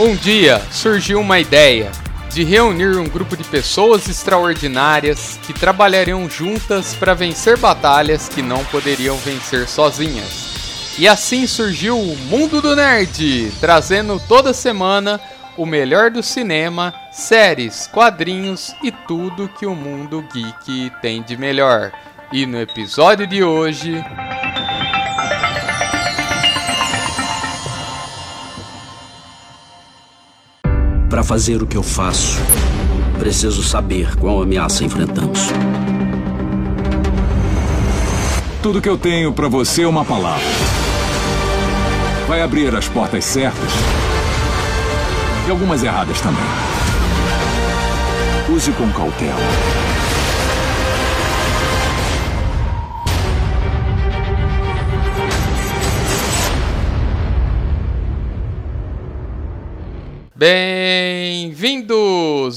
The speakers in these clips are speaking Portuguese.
Um dia surgiu uma ideia de reunir um grupo de pessoas extraordinárias que trabalhariam juntas para vencer batalhas que não poderiam vencer sozinhas. E assim surgiu o Mundo do Nerd, trazendo toda semana o melhor do cinema, séries, quadrinhos e tudo que o mundo geek tem de melhor. E no episódio de hoje. Para fazer o que eu faço, preciso saber qual ameaça enfrentamos. Tudo que eu tenho para você é uma palavra. Vai abrir as portas certas e algumas erradas também. Use com cautela. Bem-vindos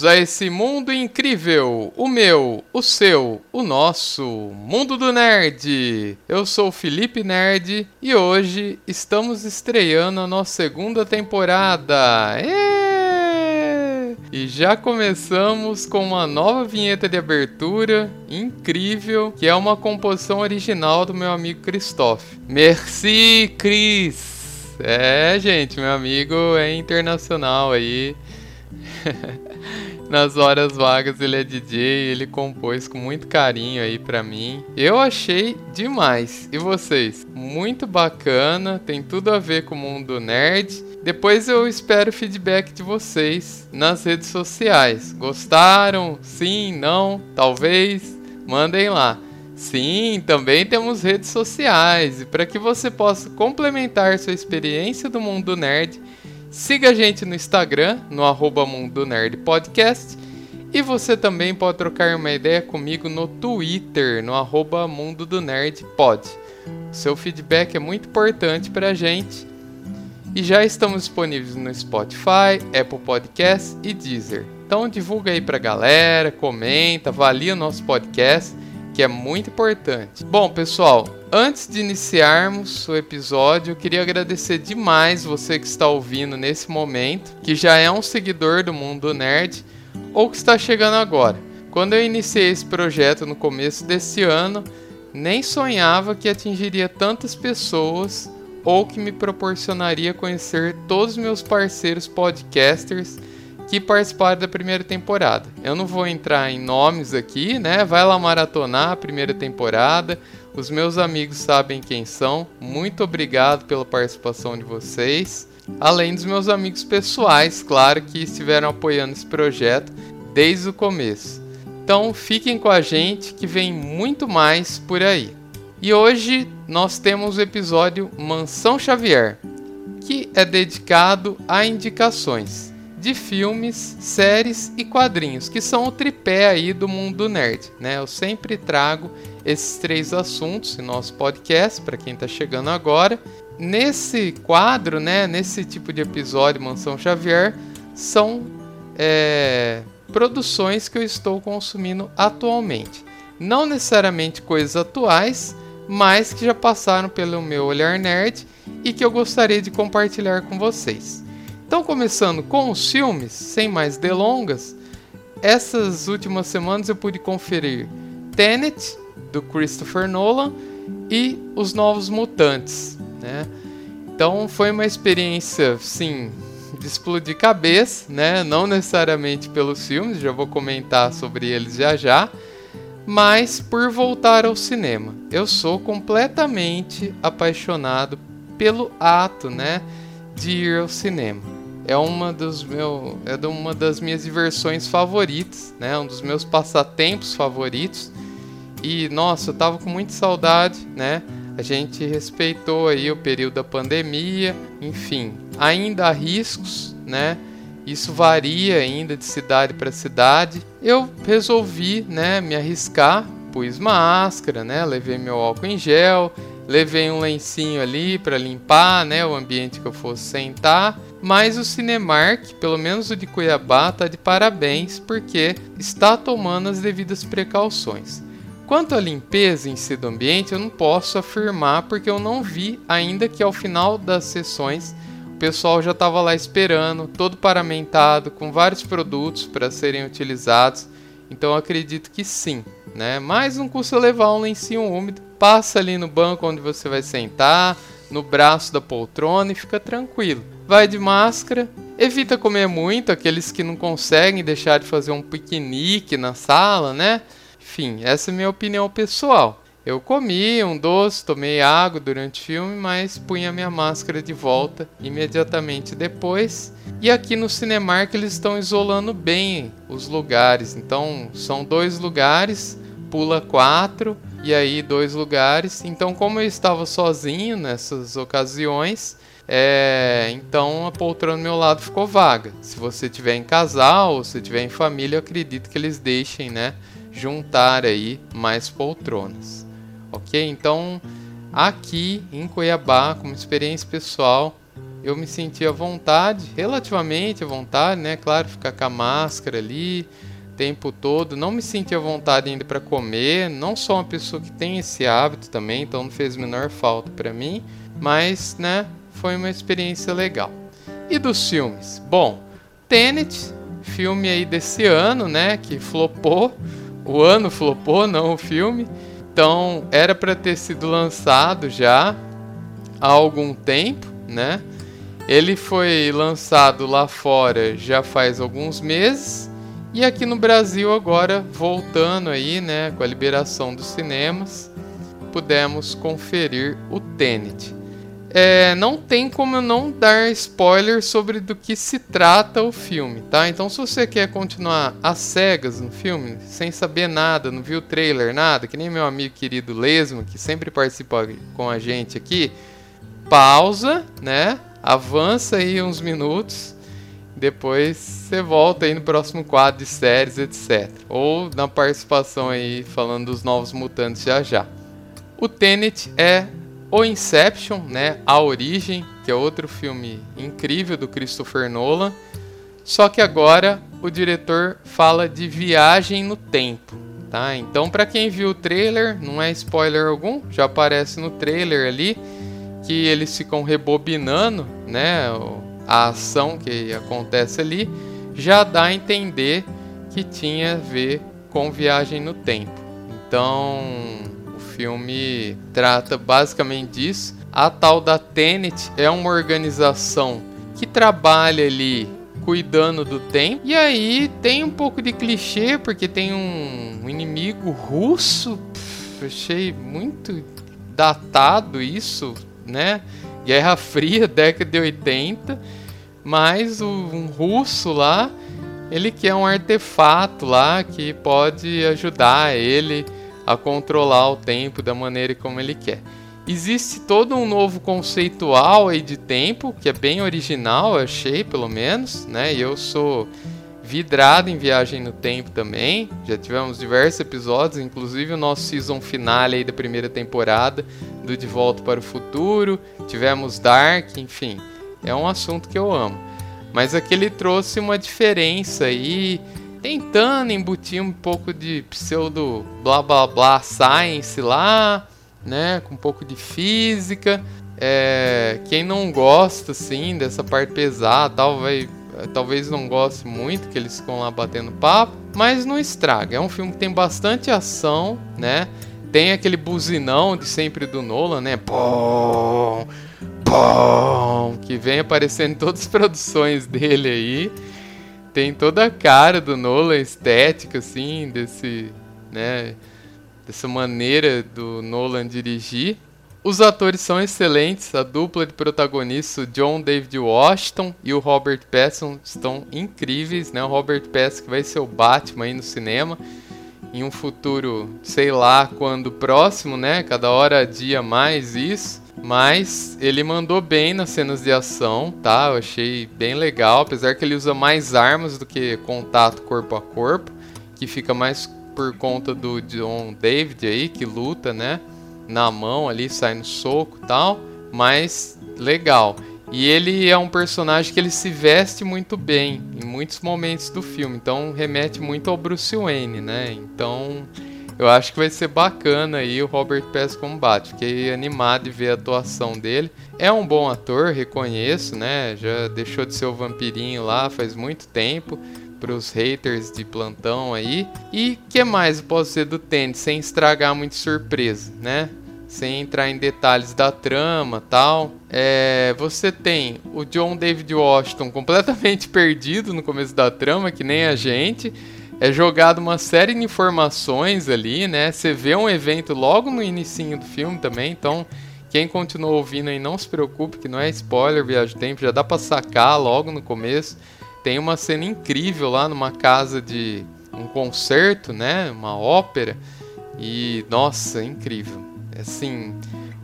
a esse mundo incrível, o meu, o seu, o nosso, mundo do nerd. Eu sou Felipe Nerd e hoje estamos estreando a nossa segunda temporada. E já começamos com uma nova vinheta de abertura incrível, que é uma composição original do meu amigo Christophe. Merci, Chris! É, gente, meu amigo é internacional aí. Nas horas vagas ele é DJ, ele compôs com muito carinho aí pra mim. Eu achei demais. E vocês? Muito bacana, tem tudo a ver com o mundo nerd. Depois eu espero o feedback de vocês nas redes sociais. Gostaram? Sim? Não? Talvez? Mandem lá. Sim, também temos redes sociais e para que você possa complementar sua experiência do mundo nerd, siga a gente no Instagram, no arroba Mundo Nerd Podcast, e você também pode trocar uma ideia comigo no Twitter, no arroba Mundo do Nerd Pod. Seu feedback é muito importante para a gente. E já estamos disponíveis no Spotify, Apple Podcasts e Deezer. Então divulga aí pra galera, comenta, avalia o nosso podcast que é muito importante. Bom, pessoal, antes de iniciarmos o episódio, eu queria agradecer demais você que está ouvindo nesse momento, que já é um seguidor do Mundo Nerd ou que está chegando agora. Quando eu iniciei esse projeto no começo desse ano, nem sonhava que atingiria tantas pessoas ou que me proporcionaria conhecer todos os meus parceiros podcasters que participaram da primeira temporada. Eu não vou entrar em nomes aqui, né? Vai lá maratonar a primeira temporada. Os meus amigos sabem quem são. Muito obrigado pela participação de vocês. Além dos meus amigos pessoais, claro, que estiveram apoiando esse projeto desde o começo. Então fiquem com a gente que vem muito mais por aí. E hoje nós temos o episódio Mansão Xavier, que é dedicado a indicações de filmes, séries e quadrinhos, que são o tripé aí do mundo nerd, né? Eu sempre trago esses três assuntos em nosso podcast para quem está chegando agora. Nesse quadro, né, nesse tipo de episódio Mansão Xavier, são é, produções que eu estou consumindo atualmente. Não necessariamente coisas atuais, mas que já passaram pelo meu olhar nerd e que eu gostaria de compartilhar com vocês. Então, começando com os filmes, sem mais delongas, essas últimas semanas eu pude conferir Tenet, do Christopher Nolan, e Os Novos Mutantes. Né? Então, foi uma experiência, sim, de explodir cabeça, né? não necessariamente pelos filmes, já vou comentar sobre eles já já, mas por voltar ao cinema. Eu sou completamente apaixonado pelo ato né, de ir ao cinema é uma dos meu é uma das minhas diversões favoritas, né? Um dos meus passatempos favoritos. E nossa, eu tava com muita saudade, né? A gente respeitou aí o período da pandemia, enfim, ainda há riscos, né? Isso varia ainda de cidade para cidade. Eu resolvi, né, me arriscar, pus máscara, né, levei meu álcool em gel, Levei um lencinho ali para limpar, né, o ambiente que eu fosse sentar. Mas o Cinemark, pelo menos o de Cuiabá, tá de parabéns porque está tomando as devidas precauções. Quanto à limpeza em si do ambiente, eu não posso afirmar porque eu não vi ainda que ao final das sessões o pessoal já estava lá esperando, todo paramentado, com vários produtos para serem utilizados. Então acredito que sim, né? Mas não custa levar um lencinho úmido, passa ali no banco onde você vai sentar, no braço da poltrona e fica tranquilo. Vai de máscara, evita comer muito, aqueles que não conseguem deixar de fazer um piquenique na sala, né? Enfim, essa é minha opinião pessoal. Eu comi um doce, tomei água durante o filme, mas punha minha máscara de volta imediatamente depois. E aqui no Cinemark eles estão isolando bem os lugares. Então são dois lugares, pula quatro e aí dois lugares. Então como eu estava sozinho nessas ocasiões, é, então a poltrona do meu lado ficou vaga. Se você tiver em casal se tiver em família, eu acredito que eles deixem, né? juntar aí mais poltronas. Ok? Então, aqui em Cuiabá, como experiência pessoal, eu me senti à vontade, relativamente à vontade, né? Claro, ficar com a máscara ali o tempo todo. Não me senti à vontade ainda para comer. Não sou uma pessoa que tem esse hábito também, então não fez menor falta para mim. Mas, né? Foi uma experiência legal. E dos filmes? Bom, Tenet, filme aí desse ano, né? Que flopou o ano flopou, não o filme. Então era para ter sido lançado já há algum tempo, né? Ele foi lançado lá fora já faz alguns meses e aqui no Brasil agora voltando aí, né, com a liberação dos cinemas, pudemos conferir o Tenet é, não tem como eu não dar spoiler sobre do que se trata o filme, tá? Então se você quer continuar às cegas no filme, sem saber nada, não viu o trailer, nada, que nem meu amigo querido Lesmo, que sempre participa com a gente aqui, pausa, né? Avança aí uns minutos, depois você volta aí no próximo quadro de séries, etc. Ou na participação aí falando dos novos mutantes já já. O Tenet é o Inception, né, A Origem, que é outro filme incrível do Christopher Nolan. Só que agora o diretor fala de viagem no tempo, tá? Então, para quem viu o trailer, não é spoiler algum, já aparece no trailer ali que eles ficam rebobinando, né, a ação que acontece ali, já dá a entender que tinha a ver com viagem no tempo. Então, filme trata basicamente disso. A tal da Tenet é uma organização que trabalha ali cuidando do tempo. E aí tem um pouco de clichê, porque tem um inimigo russo. Pff, achei muito datado isso, né? Guerra Fria, década de 80. Mas um russo lá, ele quer um artefato lá que pode ajudar ele a controlar o tempo da maneira como ele quer. Existe todo um novo conceitual aí de tempo, que é bem original, eu achei, pelo menos, né? Eu sou vidrado em viagem no tempo também. Já tivemos diversos episódios, inclusive o nosso season finale aí da primeira temporada do De Volta para o Futuro. Tivemos Dark, enfim, é um assunto que eu amo. Mas aqui ele trouxe uma diferença aí tentando embutir um pouco de pseudo blá blá blá science lá, né, com um pouco de física. É, quem não gosta assim dessa parte pesada, tal, vai, talvez não goste muito que eles ficam lá batendo papo, mas não estraga. É um filme que tem bastante ação, né? Tem aquele buzinão de sempre do Nolan, né? Pum, pum, que vem aparecendo em todas as produções dele aí tem toda a cara do Nolan estética, assim, desse, né, dessa maneira do Nolan dirigir. Os atores são excelentes, a dupla de protagonistas, o John David Washington e o Robert Pattinson, estão incríveis, né? O Robert Pattinson que vai ser o Batman aí no cinema em um futuro, sei lá quando próximo, né? Cada hora dia mais isso. Mas ele mandou bem nas cenas de ação, tá? Eu achei bem legal, apesar que ele usa mais armas do que contato corpo a corpo, que fica mais por conta do John David aí, que luta, né? na mão ali, sai no soco tal, mas legal. E ele é um personagem que ele se veste muito bem em muitos momentos do filme, então remete muito ao Bruce Wayne, né? Então eu acho que vai ser bacana aí o Robert como Batman, fiquei animado de ver a atuação dele. É um bom ator, reconheço, né? Já deixou de ser o vampirinho lá faz muito tempo para os haters de plantão aí. E que mais eu posso dizer do tênis sem estragar muito surpresa, né? sem entrar em detalhes da trama tal. É, você tem o John David Washington completamente perdido no começo da trama, que nem a gente. É jogado uma série de informações ali, né? Você vê um evento logo no início do filme também, então quem continuou ouvindo aí não se preocupe, que não é spoiler, viagem tempo, já dá pra sacar logo no começo. Tem uma cena incrível lá numa casa de um concerto, né? Uma ópera. E nossa, incrível. Assim,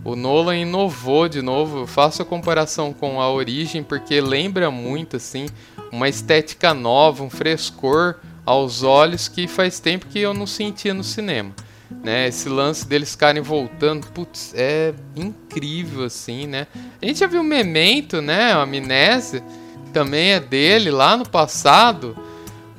o Nolan inovou de novo. Eu faço a comparação com a origem porque lembra muito assim uma estética nova, um frescor aos olhos que faz tempo que eu não sentia no cinema. Né, esse lance deles ficarem voltando, putz, é incrível assim, né? A gente já viu Memento, né? A Amnésia também é dele lá no passado,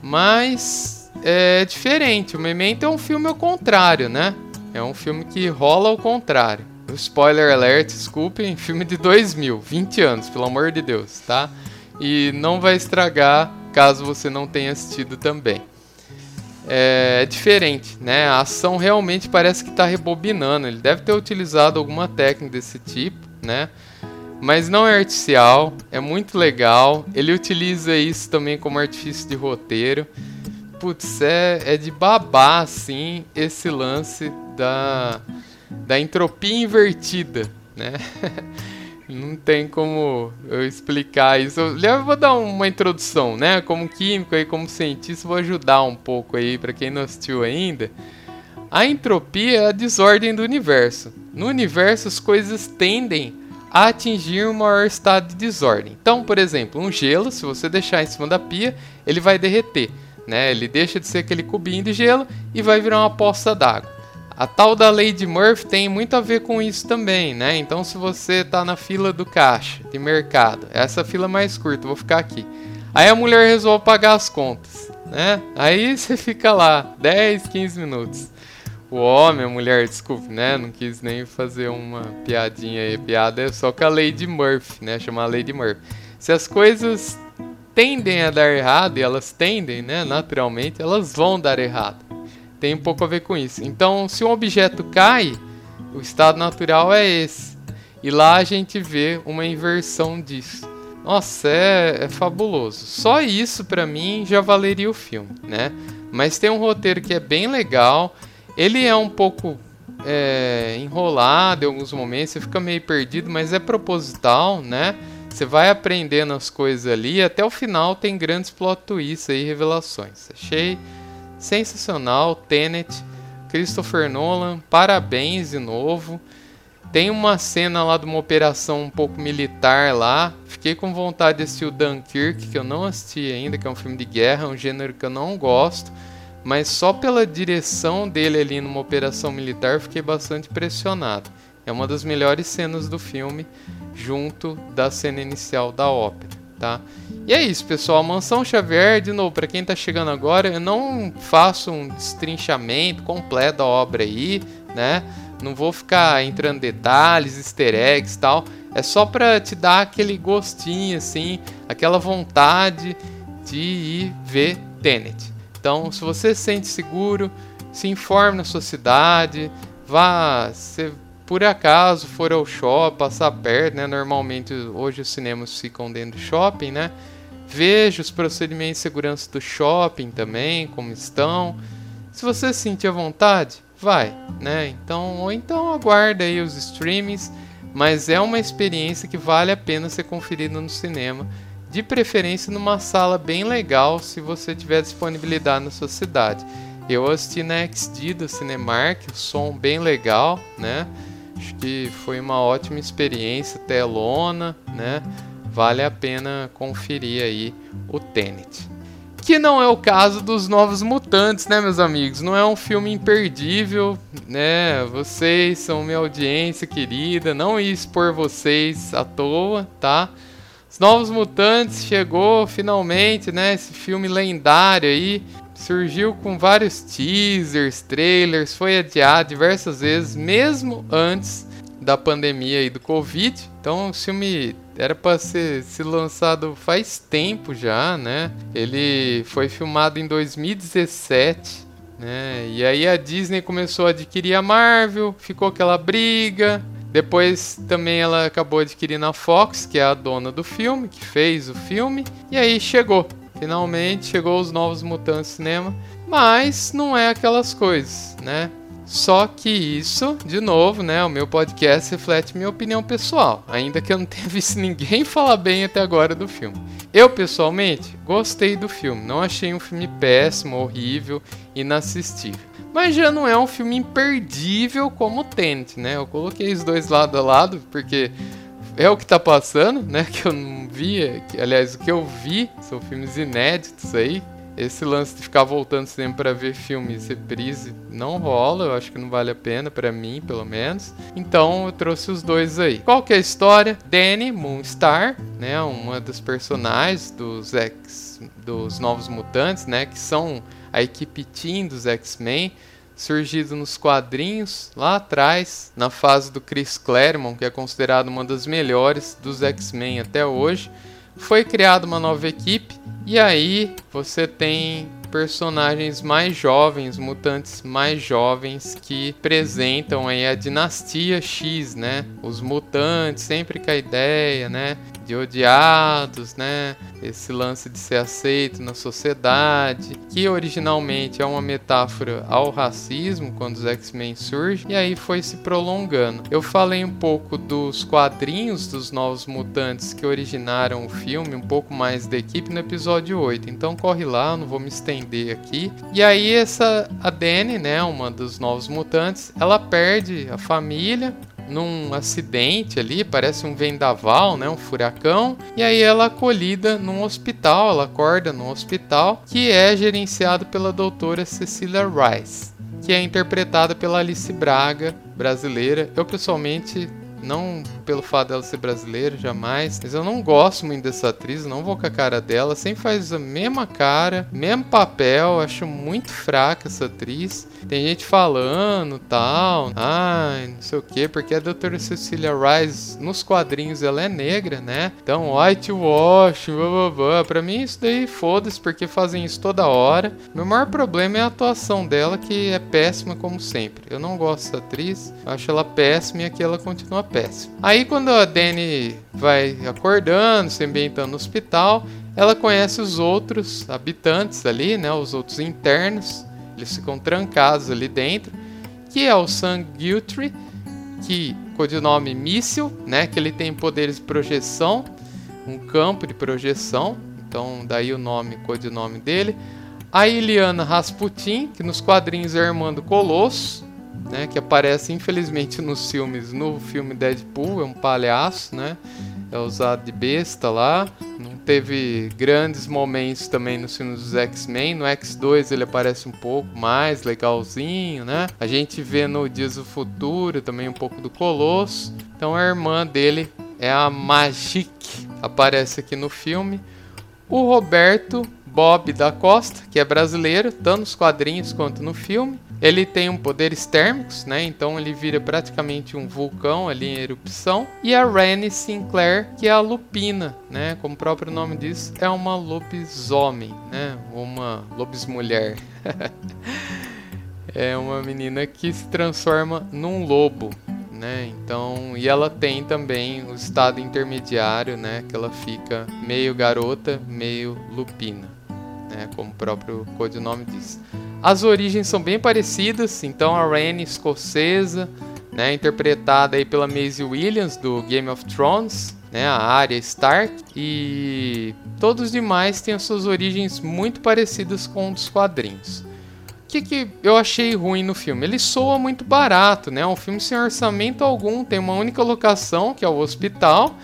mas é diferente. O Memento é um filme ao contrário, né? É um filme que rola ao contrário. Spoiler alert, desculpem, filme de 2000, 20 anos, pelo amor de Deus, tá? E não vai estragar caso você não tenha assistido também. É, é diferente, né? A ação realmente parece que está rebobinando. Ele deve ter utilizado alguma técnica desse tipo, né? Mas não é artificial, é muito legal. Ele utiliza isso também como artifício de roteiro putz, é, é de babar, assim, esse lance da, da entropia invertida, né? Não tem como eu explicar isso. Eu vou dar uma introdução, né? Como químico e como cientista, vou ajudar um pouco aí para quem não assistiu ainda. A entropia é a desordem do universo. No universo, as coisas tendem a atingir um maior estado de desordem. Então, por exemplo, um gelo, se você deixar em cima da pia, ele vai derreter né? Ele deixa de ser aquele cubinho de gelo e vai virar uma poça d'água. A tal da lei de Murphy tem muito a ver com isso também, né? Então, se você está na fila do caixa de mercado, essa fila mais curta, vou ficar aqui. Aí a mulher resolve pagar as contas, né? Aí você fica lá 10, 15 minutos. O homem, a mulher, desculpe, né? Não quis nem fazer uma piadinha aí. Piada é só com a lei de Murphy, né? Chamar a lei de Murphy. Se as coisas tendem a dar errado, e elas tendem, né, naturalmente, elas vão dar errado. Tem um pouco a ver com isso. Então, se um objeto cai, o estado natural é esse. E lá a gente vê uma inversão disso. Nossa, é, é fabuloso. Só isso para mim já valeria o filme, né? Mas tem um roteiro que é bem legal. Ele é um pouco é, enrolado em alguns momentos, você fica meio perdido, mas é proposital, né? Você vai aprendendo as coisas ali até o final tem grandes plot twists e revelações. Achei sensacional. Tenet, Christopher Nolan, parabéns de novo. Tem uma cena lá de uma operação um pouco militar lá. Fiquei com vontade de assistir o Dunkirk, que eu não assisti ainda, que é um filme de guerra, um gênero que eu não gosto. Mas só pela direção dele ali numa operação militar fiquei bastante impressionado. É uma das melhores cenas do filme junto da cena inicial da ópera, tá? E é isso, pessoal. Mansão Xavier, de novo, para quem está chegando agora, eu não faço um destrinchamento completo da obra aí, né? Não vou ficar entrando em detalhes, easter eggs e tal. É só para te dar aquele gostinho, assim, aquela vontade de ir ver Tenet. Então, se você se sente seguro, se informe na sua cidade, vá, você por acaso for ao shopping, passar perto, né? Normalmente hoje os cinemas ficam dentro do shopping, né? Veja os procedimentos de segurança do shopping também, como estão. Se você sentir a vontade, vai, né? Então, ou então aguarda aí os streamings, mas é uma experiência que vale a pena ser conferida no cinema, de preferência numa sala bem legal, se você tiver disponibilidade na sua cidade. Eu assisti na XD do Cinemark, o som bem legal, né? Acho que foi uma ótima experiência, telona, né? Vale a pena conferir aí o Tenet. Que não é o caso dos Novos Mutantes, né, meus amigos? Não é um filme imperdível, né? Vocês são minha audiência querida, não ia expor vocês à toa, tá? Os Novos Mutantes chegou finalmente, né? Esse filme lendário aí. Surgiu com vários teasers, trailers, foi adiado diversas vezes, mesmo antes da pandemia e do Covid. Então o filme era para ser, ser lançado faz tempo já, né? Ele foi filmado em 2017, né? E aí a Disney começou a adquirir a Marvel, ficou aquela briga. Depois também ela acabou adquirindo a Fox, que é a dona do filme, que fez o filme. E aí chegou. Finalmente chegou os novos Mutantes Cinema. Mas não é aquelas coisas, né? Só que isso, de novo, né? O meu podcast reflete minha opinião pessoal, ainda que eu não tenha visto ninguém falar bem até agora do filme. Eu, pessoalmente, gostei do filme, não achei um filme péssimo, horrível, inassistível. Mas já não é um filme imperdível como o Tenet, né? Eu coloquei os dois lado a lado porque é o que tá passando, né? Que eu não vi, aliás, o que eu vi são filmes inéditos aí, esse lance de ficar voltando sempre para ver filmes reprise não rola, eu acho que não vale a pena para mim, pelo menos. Então eu trouxe os dois aí. Qual que é a história? Danny Moonstar, né, uma das personagens dos X, dos Novos Mutantes, né, que são a equipe Team dos X-Men, surgido nos quadrinhos lá atrás, na fase do Chris Claremont, que é considerado uma das melhores dos X-Men até hoje. Foi criada uma nova equipe e aí você tem personagens mais jovens, mutantes mais jovens que apresentam aí a dinastia X, né? Os mutantes sempre com a ideia, né, de odiados, né? Esse lance de ser aceito na sociedade, que originalmente é uma metáfora ao racismo quando os X-Men surgem, e aí foi se prolongando. Eu falei um pouco dos quadrinhos dos Novos Mutantes que originaram o filme, um pouco mais da equipe no episódio 8. Então corre lá, não vou me estender aqui. E aí essa a Dani, né, uma dos Novos Mutantes, ela perde a família, num acidente ali, parece um vendaval, né, um furacão, e aí ela é acolhida num hospital, ela acorda num hospital que é gerenciado pela doutora Cecilia Rice, que é interpretada pela Alice Braga, brasileira. Eu pessoalmente não pelo fato dela ser brasileira, jamais. Mas eu não gosto muito dessa atriz, não vou com a cara dela. Sempre faz a mesma cara, mesmo papel. Acho muito fraca essa atriz. Tem gente falando tal. Ai, não sei o que, porque a doutora Cecilia Rice nos quadrinhos ela é negra, né? Então, whitewash, blá blá blá. Pra mim, isso daí foda-se, porque fazem isso toda hora. Meu maior problema é a atuação dela, que é péssima como sempre. Eu não gosto dessa atriz, acho ela péssima e aqui ela continua péssima. Aí, quando a Dani vai acordando, se ambientando no hospital, ela conhece os outros habitantes ali, né? Os outros internos eles ficam trancados ali dentro, que é o Sam Guthrie, que codinome míssil, né, que ele tem poderes de projeção, um campo de projeção, então daí o nome, codinome dele. A Iliana Rasputin, que nos quadrinhos é irmã do Colosso, né, que aparece infelizmente nos filmes, no filme Deadpool, é um palhaço, né? É usado de besta lá. Não teve grandes momentos também nos filmes dos X-Men. No X2 ele aparece um pouco mais legalzinho, né? A gente vê no Dias do Futuro também um pouco do Colosso. Então a irmã dele é a Magic, aparece aqui no filme. O Roberto Bob da Costa, que é brasileiro, tanto nos quadrinhos quanto no filme. Ele tem um poderes térmicos, né? Então ele vira praticamente um vulcão ali em erupção. E a Rennie Sinclair, que é a lupina, né? Como o próprio nome diz, é uma lobisomem, né? Uma lobismulher. é uma menina que se transforma num lobo, né? Então, e ela tem também o estado intermediário, né? Que ela fica meio garota, meio lupina, né? Como o próprio codinome diz. As origens são bem parecidas, então a Rhaene escocesa, né, interpretada aí pela Maisie Williams do Game of Thrones, né, a Arya Stark, e todos os demais têm as suas origens muito parecidas com os quadrinhos. O que, que eu achei ruim no filme? Ele soa muito barato, né? É um filme sem orçamento algum, tem uma única locação, que é o hospital.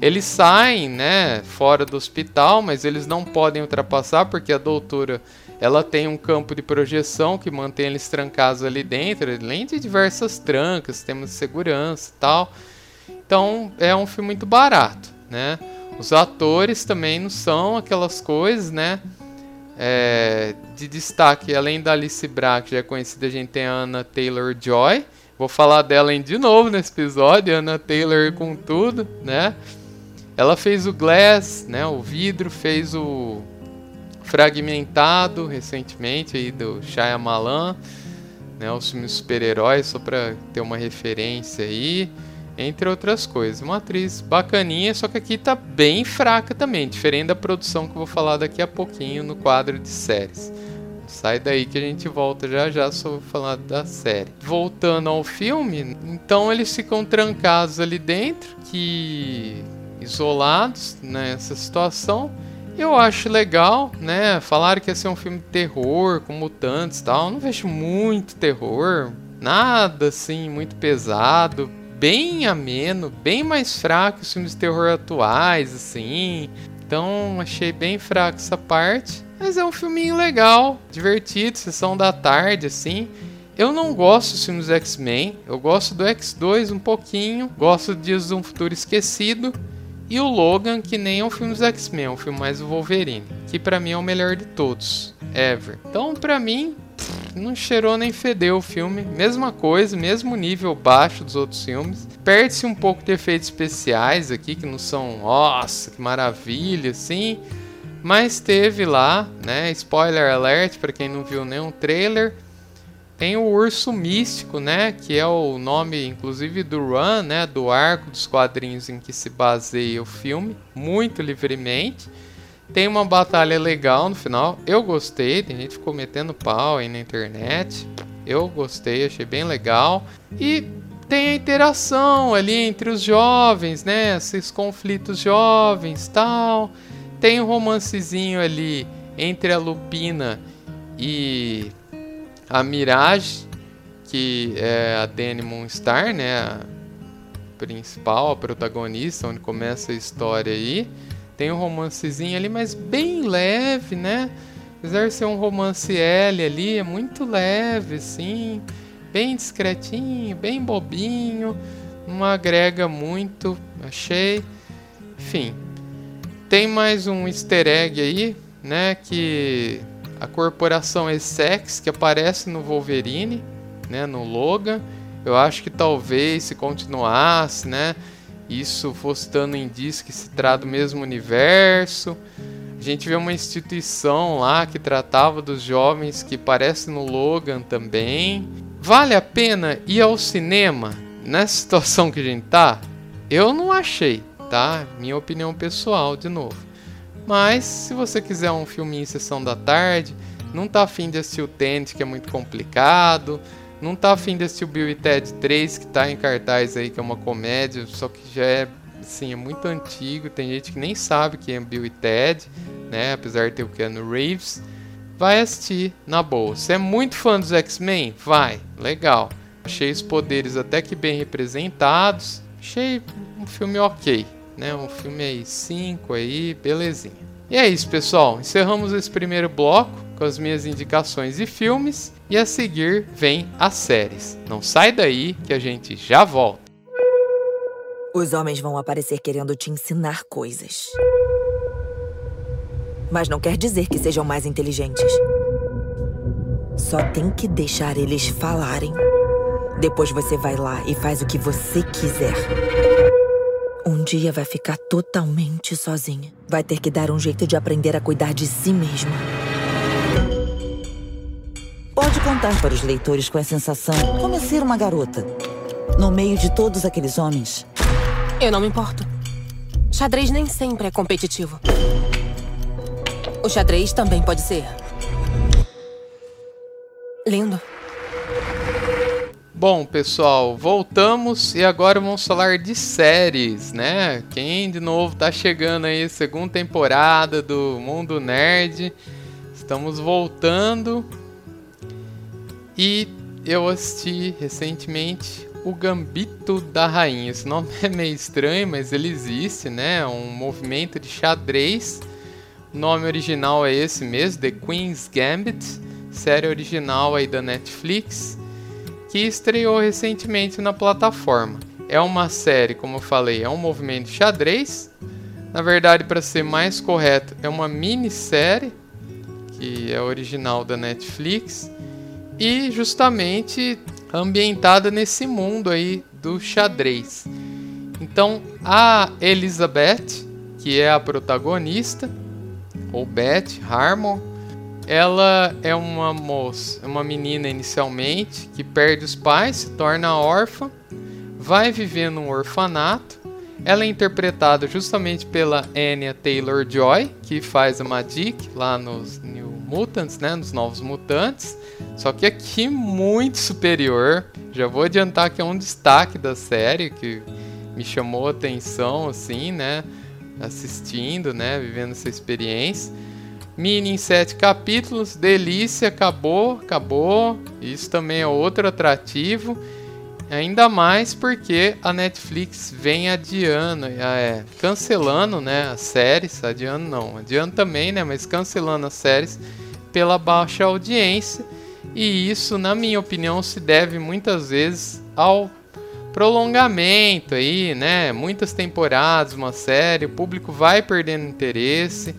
Eles saem, né, fora do hospital, mas eles não podem ultrapassar porque a doutora ela tem um campo de projeção que mantém eles trancados ali dentro, além de diversas trancas, sistemas de segurança e tal. Então é um filme muito barato, né? Os atores também não são aquelas coisas, né? É, de destaque, além da Alice Bra, que já é conhecida, a gente tem a Anna Taylor-Joy. Vou falar dela de novo nesse episódio, Anna Taylor com tudo, né? Ela fez o Glass, né? O vidro, fez o Fragmentado recentemente aí do Shyamalan, né? Os filmes super-heróis, só para ter uma referência aí entre outras coisas. Uma atriz bacaninha, só que aqui tá bem fraca também, diferente da produção que eu vou falar daqui a pouquinho no quadro de séries. Sai daí que a gente volta já já sobre falar da série. Voltando ao filme, então eles ficam trancados ali dentro, que isolados nessa situação. Eu acho legal, né? Falaram que ia ser um filme de terror, com mutantes e tal. Eu não vejo muito terror, nada assim muito pesado bem ameno, bem mais fraco que os filmes de terror atuais, assim. Então achei bem fraco essa parte. Mas é um filminho legal, divertido, sessão da tarde, assim. Eu não gosto dos filmes X-Men, eu gosto do X2 um pouquinho, gosto de Dias de um Futuro Esquecido. E o Logan, que nem é um filme dos X-Men, é um filme mais do Wolverine, que para mim é o melhor de todos, ever. Então, para mim, não cheirou nem fedeu o filme. Mesma coisa, mesmo nível baixo dos outros filmes. Perde-se um pouco de efeitos especiais aqui, que não são, nossa, que maravilha, assim. Mas teve lá, né? Spoiler alert para quem não viu nenhum trailer. Tem o Urso Místico, né? Que é o nome, inclusive, do run, né? Do arco dos quadrinhos em que se baseia o filme, muito livremente. Tem uma batalha legal no final. Eu gostei, tem gente ficou metendo pau aí na internet. Eu gostei, achei bem legal. E tem a interação ali entre os jovens, né? Esses conflitos jovens tal. Tem um romancezinho ali entre a Lupina e a Mirage, que é a Dani Moonstar, né? A principal, a protagonista, onde começa a história aí. Tem um romancezinho ali, mas bem leve, né? Apesar de ser um romance L ali, é muito leve, assim, bem discretinho, bem bobinho, não agrega muito, achei. Enfim, tem mais um easter egg aí, né? Que a corporação Essex, que aparece no Wolverine, né? No Logan. Eu acho que talvez se continuasse, né? isso fosse dando indício que se trata do mesmo universo. A gente vê uma instituição lá que tratava dos jovens que parece no Logan também. Vale a pena ir ao cinema nessa situação que a gente tá? Eu não achei, tá? Minha opinião pessoal, de novo. Mas se você quiser um filme em sessão da tarde, não tá afim de assistir o Tenet, que é muito complicado, não tá afim de assistir o Bill e Ted 3, que tá em cartaz aí, que é uma comédia, só que já é, assim, é muito antigo. Tem gente que nem sabe quem é Bill e Ted, né? Apesar de ter o Keanu Reeves. Vai assistir, na boa. Você é muito fã dos X-Men? Vai, legal. Achei os poderes até que bem representados. Achei um filme ok, né? Um filme aí 5 aí, belezinha. E é isso, pessoal. Encerramos esse primeiro bloco com as minhas indicações e filmes. E a seguir vem as séries. Não sai daí que a gente já volta. Os homens vão aparecer querendo te ensinar coisas. Mas não quer dizer que sejam mais inteligentes. Só tem que deixar eles falarem. Depois você vai lá e faz o que você quiser. Um dia vai ficar totalmente sozinha. Vai ter que dar um jeito de aprender a cuidar de si mesma. Pode contar para os leitores com a sensação como é ser uma garota. No meio de todos aqueles homens. Eu não me importo. Xadrez nem sempre é competitivo. O xadrez também pode ser. lindo. Bom, pessoal, voltamos e agora vamos falar de séries, né? Quem de novo tá chegando aí, segunda temporada do Mundo Nerd. Estamos voltando e eu assisti recentemente O Gambito da Rainha. Esse nome é meio estranho, mas ele existe, né? Um movimento de xadrez. O nome original é esse mesmo, The Queen's Gambit, série original aí da Netflix, que estreou recentemente na plataforma. É uma série, como eu falei, é um movimento xadrez. Na verdade, para ser mais correto, é uma minissérie que é original da Netflix e justamente ambientada nesse mundo aí do xadrez. Então, a Elizabeth, que é a protagonista, ou Beth Harmon, ela é uma moça, uma menina inicialmente que perde os pais, se torna órfã, vai viver num orfanato. Ela é interpretada justamente pela Anya Taylor-Joy, que faz a Madik lá nos New Mutants, né, nos Novos Mutantes. Só que aqui muito superior. Já vou adiantar que é um destaque da série que me chamou a atenção, assim, né, assistindo, né, vivendo essa experiência. Mini em sete capítulos, delícia, acabou, acabou. Isso também é outro atrativo. Ainda mais porque a Netflix vem adiando, é, cancelando né, as séries, adiando não, adiando também, né, mas cancelando as séries pela baixa audiência. E isso, na minha opinião, se deve muitas vezes ao prolongamento aí, né? Muitas temporadas, uma série, o público vai perdendo interesse.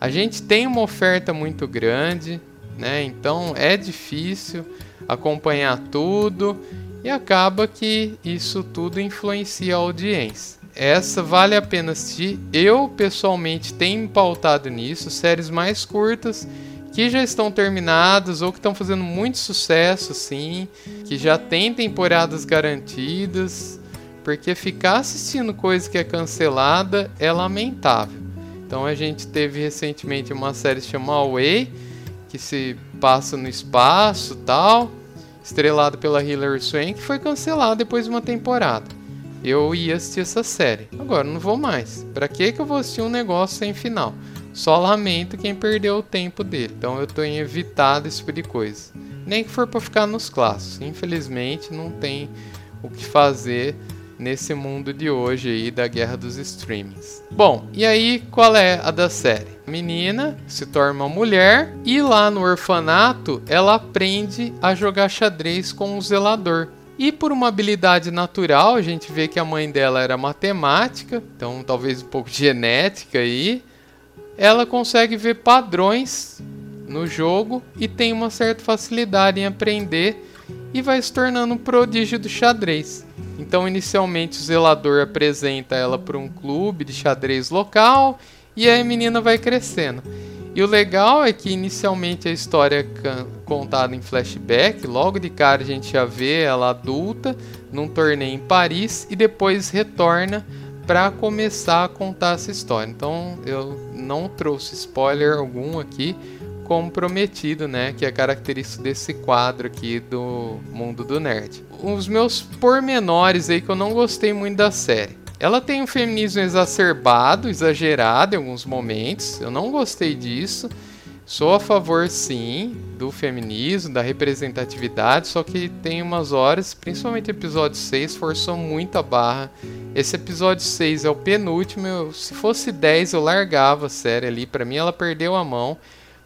A gente tem uma oferta muito grande, né? Então é difícil acompanhar tudo e acaba que isso tudo influencia a audiência. Essa vale a pena assistir. Eu pessoalmente tenho pautado nisso, séries mais curtas que já estão terminadas ou que estão fazendo muito sucesso, sim, que já tem temporadas garantidas, porque ficar assistindo coisa que é cancelada é lamentável. Então a gente teve recentemente uma série chamada Away, que se passa no espaço, tal estrelado pela Hilary Swank, que foi cancelado depois de uma temporada. Eu ia assistir essa série. Agora não vou mais. Para que que eu vou assistir um negócio sem final? Só lamento quem perdeu o tempo dele. Então eu tenho evitado esse tipo de coisa. Nem que for para ficar nos clássicos. Infelizmente não tem o que fazer nesse mundo de hoje aí da guerra dos streamings. Bom, e aí qual é a da série? Menina se torna uma mulher e lá no orfanato ela aprende a jogar xadrez com o zelador. E por uma habilidade natural, a gente vê que a mãe dela era matemática, então talvez um pouco genética aí. Ela consegue ver padrões no jogo e tem uma certa facilidade em aprender e vai se tornando um prodígio do xadrez. Então, inicialmente, o zelador apresenta ela para um clube de xadrez local e aí a menina vai crescendo. E o legal é que inicialmente a história é contada em flashback, logo de cara a gente já vê ela adulta num torneio em Paris e depois retorna para começar a contar essa história. Então eu não trouxe spoiler algum aqui, como prometido, né? Que é característico desse quadro aqui do mundo do nerd. Os meus pormenores aí que eu não gostei muito da série. Ela tem um feminismo exacerbado, exagerado em alguns momentos. Eu não gostei disso. Sou a favor, sim, do feminismo, da representatividade, só que tem umas horas, principalmente o episódio 6, forçou muito a barra. Esse episódio 6 é o penúltimo. Eu, se fosse 10, eu largava a série ali. Para mim, ela perdeu a mão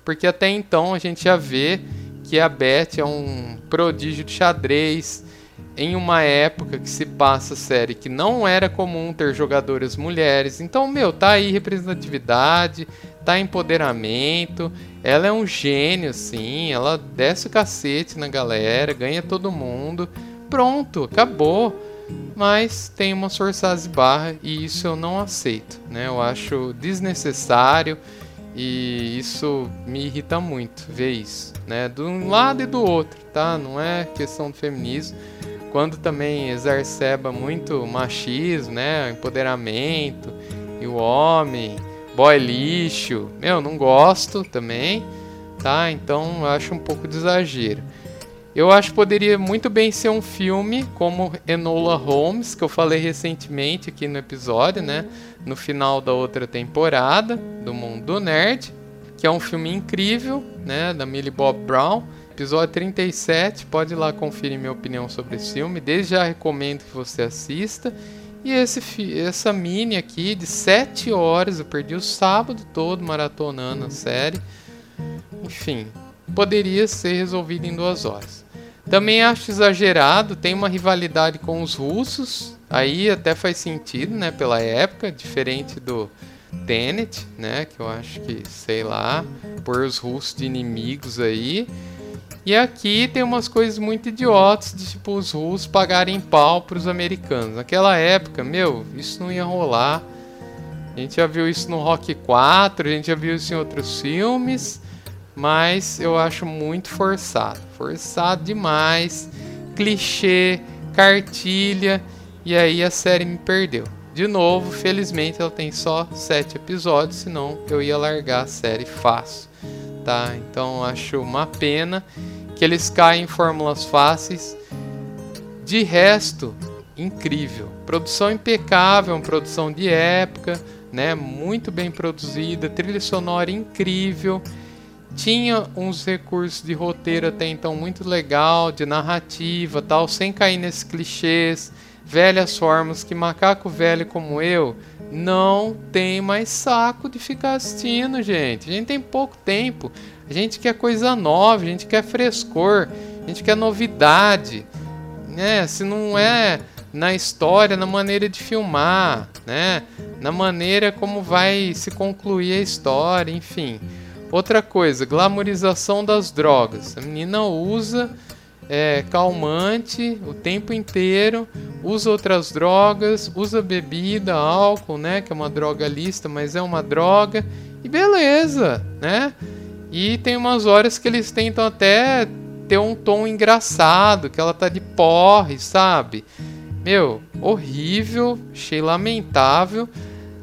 porque até então a gente já vê que a Beth é um prodígio de xadrez em uma época que se passa série que não era comum ter jogadoras mulheres. Então, meu, tá aí representatividade, tá empoderamento. Ela é um gênio, sim. Ela desce o cacete na galera, ganha todo mundo. Pronto, acabou. Mas tem uma forçada de barra e isso eu não aceito, né? Eu acho desnecessário. E isso me irrita muito ver isso, né? De um lado e do outro, tá? Não é questão do feminismo. Quando também exacerba muito machismo, né? Empoderamento e o homem, boy lixo. Meu, não gosto também, tá? Então eu acho um pouco de exagero. Eu acho que poderia muito bem ser um filme como Enola Holmes, que eu falei recentemente aqui no episódio, né? No final da outra temporada do Mundo Nerd, que é um filme incrível, né? Da Millie Bob Brown. episódio 37. Pode ir lá conferir minha opinião sobre esse filme. Desde já recomendo que você assista. E esse, essa mini aqui de 7 horas, eu perdi o sábado todo maratonando a série. Enfim, poderia ser resolvido em duas horas. Também acho exagerado, tem uma rivalidade com os russos, aí até faz sentido, né, pela época, diferente do Tenet, né, que eu acho que, sei lá, por os russos de inimigos aí. E aqui tem umas coisas muito idiotas, de tipo os russos pagarem pau para os americanos. Naquela época, meu, isso não ia rolar. A gente já viu isso no Rock 4, a gente já viu isso em outros filmes mas eu acho muito forçado. Forçado demais, clichê, cartilha, e aí a série me perdeu. De novo, felizmente ela tem só sete episódios, senão eu ia largar a série fácil, tá? Então acho uma pena que eles caem em fórmulas fáceis. De resto, incrível. Produção impecável, uma produção de época, né? Muito bem produzida, trilha sonora incrível tinha uns recursos de roteiro até então muito legal, de narrativa, tal, sem cair nesses clichês, velhas formas que macaco velho como eu não tem mais saco de ficar assistindo, gente. A gente tem pouco tempo. A gente quer coisa nova, a gente quer frescor, a gente quer novidade, né? Se não é na história, na maneira de filmar, né? Na maneira como vai se concluir a história, enfim. Outra coisa, glamorização das drogas. A menina usa é, calmante o tempo inteiro, usa outras drogas, usa bebida, álcool, né? Que é uma droga lista, mas é uma droga. E beleza, né? E tem umas horas que eles tentam até ter um tom engraçado, que ela tá de porre, sabe? Meu, horrível, achei lamentável.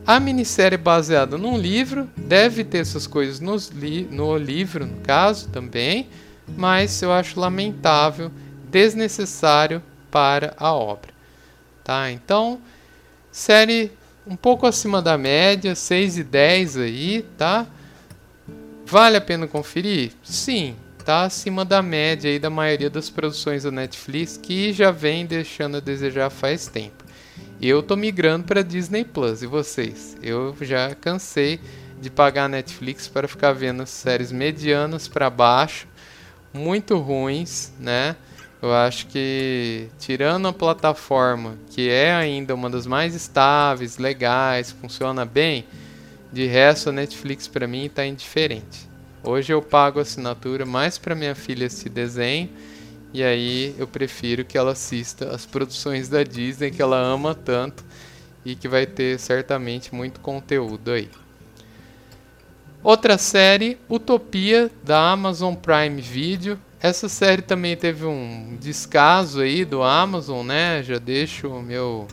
A minissérie baseada num livro deve ter essas coisas li no livro, no caso, também, mas eu acho lamentável, desnecessário para a obra. Tá? Então, série um pouco acima da média, 6 e 10 aí, tá? Vale a pena conferir? Sim, tá acima da média aí da maioria das produções da Netflix que já vem deixando a desejar faz tempo. Eu tô migrando para Disney Plus e vocês? Eu já cansei de pagar a Netflix para ficar vendo séries medianas para baixo, muito ruins, né? Eu acho que tirando a plataforma, que é ainda uma das mais estáveis, legais, funciona bem, de resto a Netflix para mim está indiferente. Hoje eu pago assinatura mais para minha filha assistir desenho e aí eu prefiro que ela assista as produções da Disney que ela ama tanto e que vai ter certamente muito conteúdo aí. Outra série, Utopia, da Amazon Prime Video. Essa série também teve um descaso aí do Amazon, né? Já deixo o meu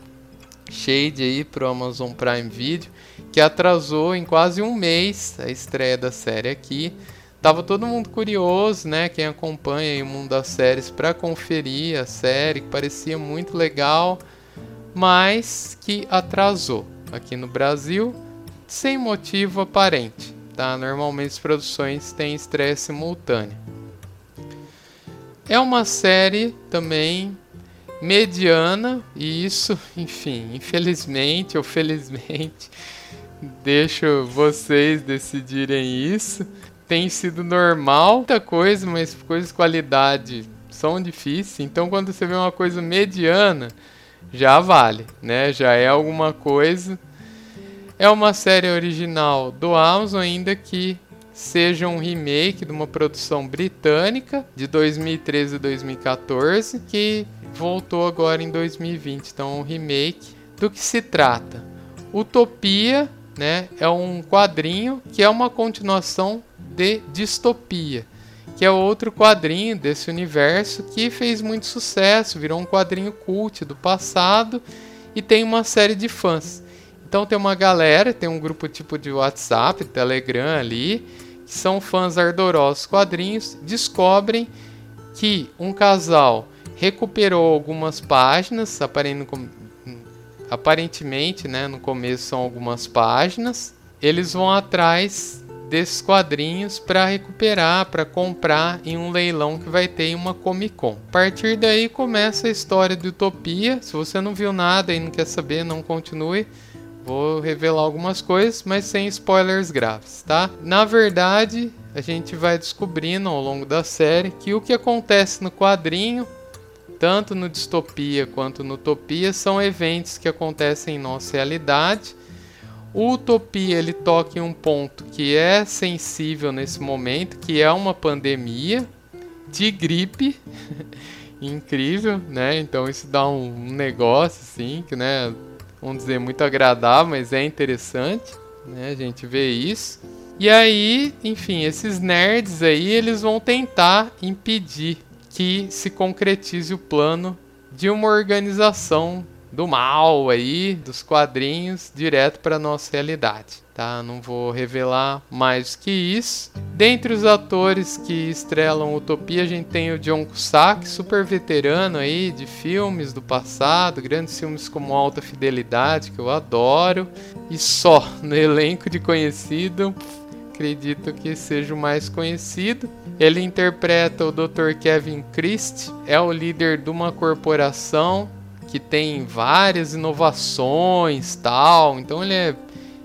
shade aí pro Amazon Prime Video, que atrasou em quase um mês a estreia da série aqui. Tava todo mundo curioso, né? Quem acompanha o mundo das séries para conferir a série, que parecia muito legal, mas que atrasou aqui no Brasil sem motivo aparente. Tá? Normalmente as produções têm estreia simultânea. É uma série também mediana e isso, enfim, infelizmente ou felizmente, deixo vocês decidirem isso tem sido normal, muita coisa, mas coisas de qualidade são difíceis. Então, quando você vê uma coisa mediana, já vale, né? Já é alguma coisa. É uma série original do Amazon, ainda que seja um remake de uma produção britânica de 2013 e 2014, que voltou agora em 2020. Então, um remake. Do que se trata? Utopia, né? É um quadrinho que é uma continuação de Distopia, que é outro quadrinho desse universo que fez muito sucesso, virou um quadrinho cult do passado e tem uma série de fãs. Então tem uma galera, tem um grupo tipo de WhatsApp, Telegram ali, que são fãs ardorosos quadrinhos, descobrem que um casal recuperou algumas páginas, aparentemente, né, no começo são algumas páginas. Eles vão atrás desses quadrinhos para recuperar, para comprar em um leilão que vai ter em uma Comic Con. A partir daí começa a história de Utopia. Se você não viu nada e não quer saber, não continue. Vou revelar algumas coisas, mas sem spoilers graves, tá? Na verdade, a gente vai descobrindo ao longo da série que o que acontece no quadrinho, tanto no Distopia quanto no Utopia, são eventos que acontecem em nossa realidade. O Utopia ele toca em um ponto que é sensível nesse momento, que é uma pandemia de gripe. Incrível, né? Então isso dá um negócio assim, que né, vamos dizer, muito agradável, mas é interessante, né? A gente vê isso. E aí, enfim, esses nerds aí, eles vão tentar impedir que se concretize o plano de uma organização do mal aí, dos quadrinhos, direto para nossa realidade, tá? Não vou revelar mais que isso. Dentre os atores que estrelam Utopia, a gente tem o John Cusack, super veterano aí de filmes do passado, grandes filmes como Alta Fidelidade, que eu adoro, e só no elenco de conhecido, acredito que seja o mais conhecido. Ele interpreta o Dr. Kevin Christie, é o líder de uma corporação que tem várias inovações, tal. Então ele é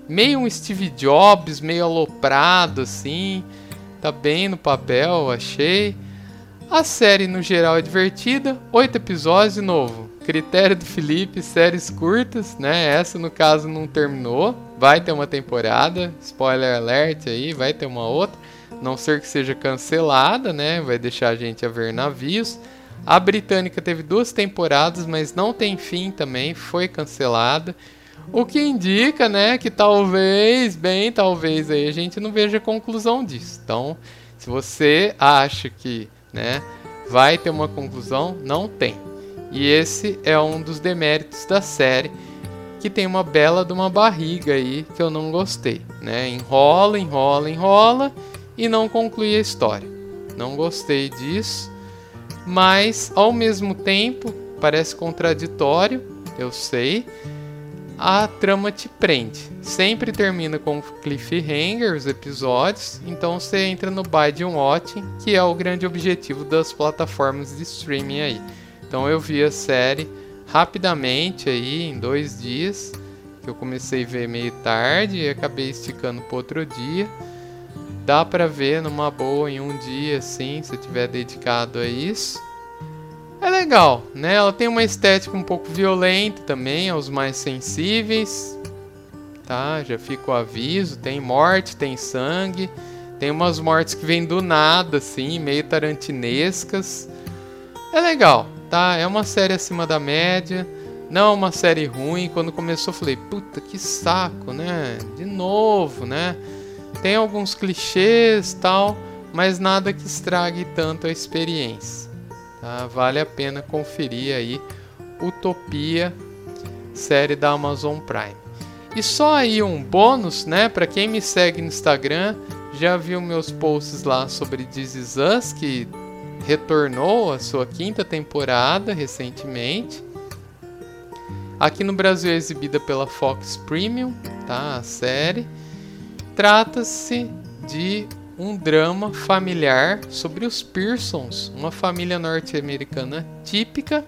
meio um Steve Jobs, meio aloprado assim. Tá bem no papel, achei. A série no geral é divertida, oito episódios de novo. Critério do Felipe, séries curtas, né? Essa no caso não terminou. Vai ter uma temporada, spoiler alert aí, vai ter uma outra. Não ser que seja cancelada, né? Vai deixar a gente a ver navios. A britânica teve duas temporadas, mas não tem fim também, foi cancelada. O que indica, né, que talvez, bem talvez aí a gente não veja conclusão disso. Então, se você acha que, né, vai ter uma conclusão, não tem. E esse é um dos deméritos da série, que tem uma bela de uma barriga aí que eu não gostei, né? Enrola, enrola, enrola e não conclui a história. Não gostei disso mas ao mesmo tempo parece contraditório, eu sei. A trama te prende. Sempre termina com cliffhanger os episódios, então você entra no Biden Watching, que é o grande objetivo das plataformas de streaming aí. Então eu vi a série rapidamente aí em dois dias, que eu comecei a ver meio tarde e acabei esticando para outro dia dá para ver numa boa em um dia, assim, se tiver dedicado a isso. É legal, né? Ela tem uma estética um pouco violenta também, aos mais sensíveis. Tá? Já fica o aviso, tem morte, tem sangue. Tem umas mortes que vêm do nada, assim, meio tarantinescas. É legal, tá? É uma série acima da média. Não é uma série ruim. Quando começou, falei, puta que saco, né? De novo, né? Tem alguns clichês tal, mas nada que estrague tanto a experiência. Tá? Vale a pena conferir aí Utopia, série da Amazon Prime. E só aí um bônus, né? Para quem me segue no Instagram, já viu meus posts lá sobre This Is Us, que retornou a sua quinta temporada recentemente. Aqui no Brasil é exibida pela Fox Premium, tá? A série. Trata-se de um drama familiar sobre os Pearsons, uma família norte-americana típica.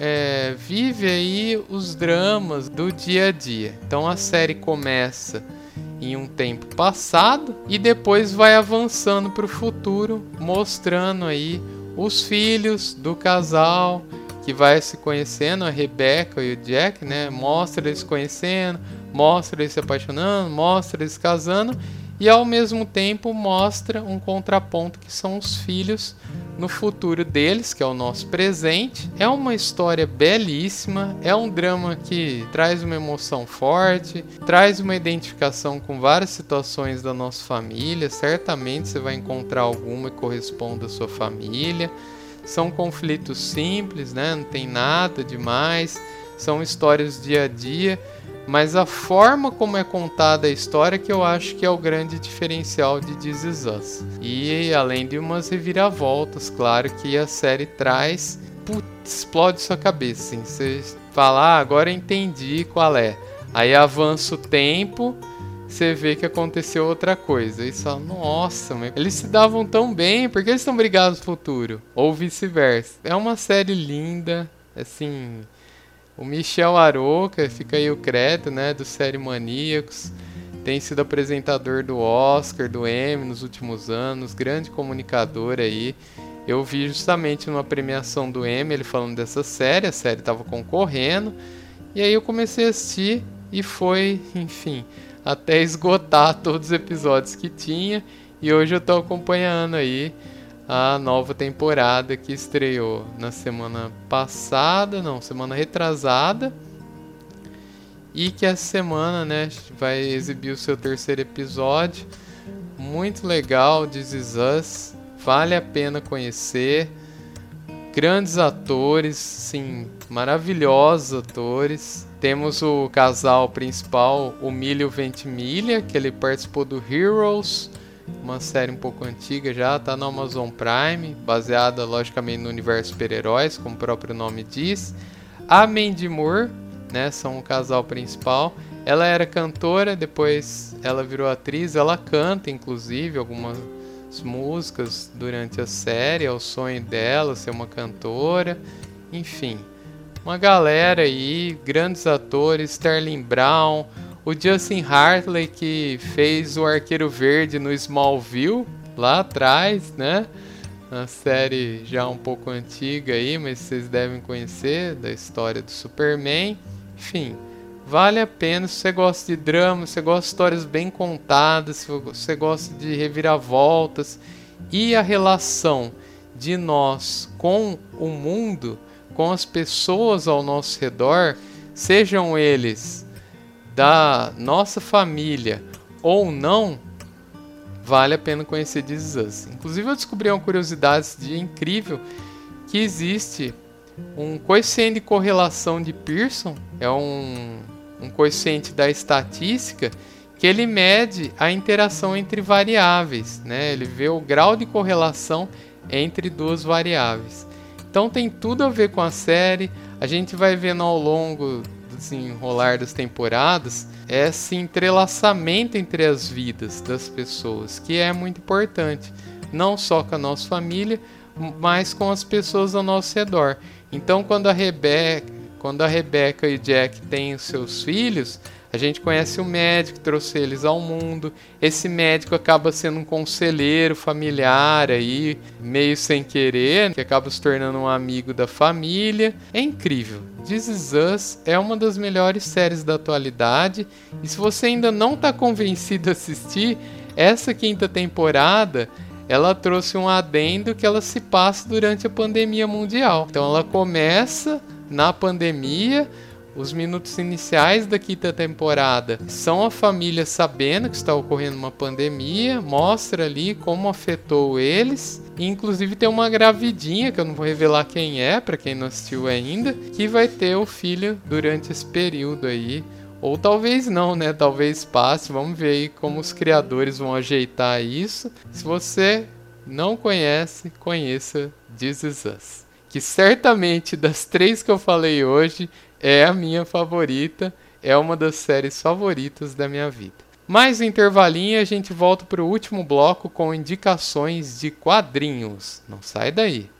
É, vive aí os dramas do dia a dia. Então a série começa em um tempo passado e depois vai avançando para o futuro, mostrando aí os filhos do casal que vai se conhecendo, a Rebecca e o Jack, né? Mostra eles conhecendo, mostra eles se apaixonando, mostra eles casando e ao mesmo tempo mostra um contraponto que são os filhos no futuro deles, que é o nosso presente. É uma história belíssima, é um drama que traz uma emoção forte, traz uma identificação com várias situações da nossa família. Certamente você vai encontrar alguma que corresponda à sua família. São conflitos simples, né? Não tem nada demais. São histórias dia a dia mas a forma como é contada a história que eu acho que é o grande diferencial de This Is Us. E além de umas reviravoltas, claro que a série traz, putz, explode sua cabeça, assim, você fala, ah, agora entendi qual é. Aí avança o tempo você vê que aconteceu outra coisa. E só, nossa, eles se davam tão bem, por que eles estão brigados no futuro? Ou vice-versa. É uma série linda, assim. O Michel Aroca, fica aí o crédito, né, do Série Maníacos. Tem sido apresentador do Oscar, do Emmy nos últimos anos, grande comunicador aí. Eu vi justamente numa premiação do Emmy ele falando dessa série, a série estava concorrendo. E aí eu comecei a assistir e foi, enfim, até esgotar todos os episódios que tinha. E hoje eu estou acompanhando aí a nova temporada que estreou na semana passada, não, semana retrasada. E que essa semana, né, vai exibir o seu terceiro episódio. Muito legal, This Is Us. Vale a pena conhecer. Grandes atores, sim, maravilhosos atores. Temos o casal principal, o Milho Ventimiglia, que ele participou do Heroes, uma série um pouco antiga já, tá no Amazon Prime, baseada logicamente no universo super-heróis, como o próprio nome diz. A Mandy Moore, né, são o casal principal. Ela era cantora, depois ela virou atriz, ela canta inclusive algumas músicas durante a série, é o sonho dela ser uma cantora, enfim uma galera aí, grandes atores, Sterling Brown, o Justin Hartley que fez o Arqueiro Verde no Smallville lá atrás, né? Uma série já um pouco antiga aí, mas vocês devem conhecer da história do Superman. Enfim, vale a pena se você gosta de drama, se você gosta de histórias bem contadas, se você gosta de reviravoltas e a relação de nós com o mundo com as pessoas ao nosso redor, sejam eles da nossa família ou não, vale a pena conhecer This Us. Inclusive eu descobri uma curiosidade de incrível que existe um coeficiente de correlação de Pearson, é um, um coeficiente da estatística que ele mede a interação entre variáveis, né? Ele vê o grau de correlação entre duas variáveis. Então tem tudo a ver com a série. A gente vai vendo ao longo desenrolar das temporadas esse entrelaçamento entre as vidas das pessoas, que é muito importante, não só com a nossa família, mas com as pessoas ao nosso redor. Então, quando a Rebeca, quando a Rebeca e Jack têm os seus filhos, a gente conhece o médico que trouxe eles ao mundo. Esse médico acaba sendo um conselheiro familiar aí, meio sem querer, que acaba se tornando um amigo da família. É incrível. This Is Us é uma das melhores séries da atualidade. E se você ainda não está convencido a assistir, essa quinta temporada ela trouxe um adendo que ela se passa durante a pandemia mundial. Então ela começa na pandemia os minutos iniciais da quinta temporada são a família sabendo que está ocorrendo uma pandemia, mostra ali como afetou eles. Inclusive tem uma gravidinha, que eu não vou revelar quem é, para quem não assistiu ainda, que vai ter o filho durante esse período aí. Ou talvez não, né? Talvez passe. Vamos ver aí como os criadores vão ajeitar isso. Se você não conhece, conheça This Is Us. Que certamente das três que eu falei hoje, é a minha favorita, é uma das séries favoritas da minha vida. Mais um intervalinho e a gente volta para o último bloco com indicações de quadrinhos. Não sai daí.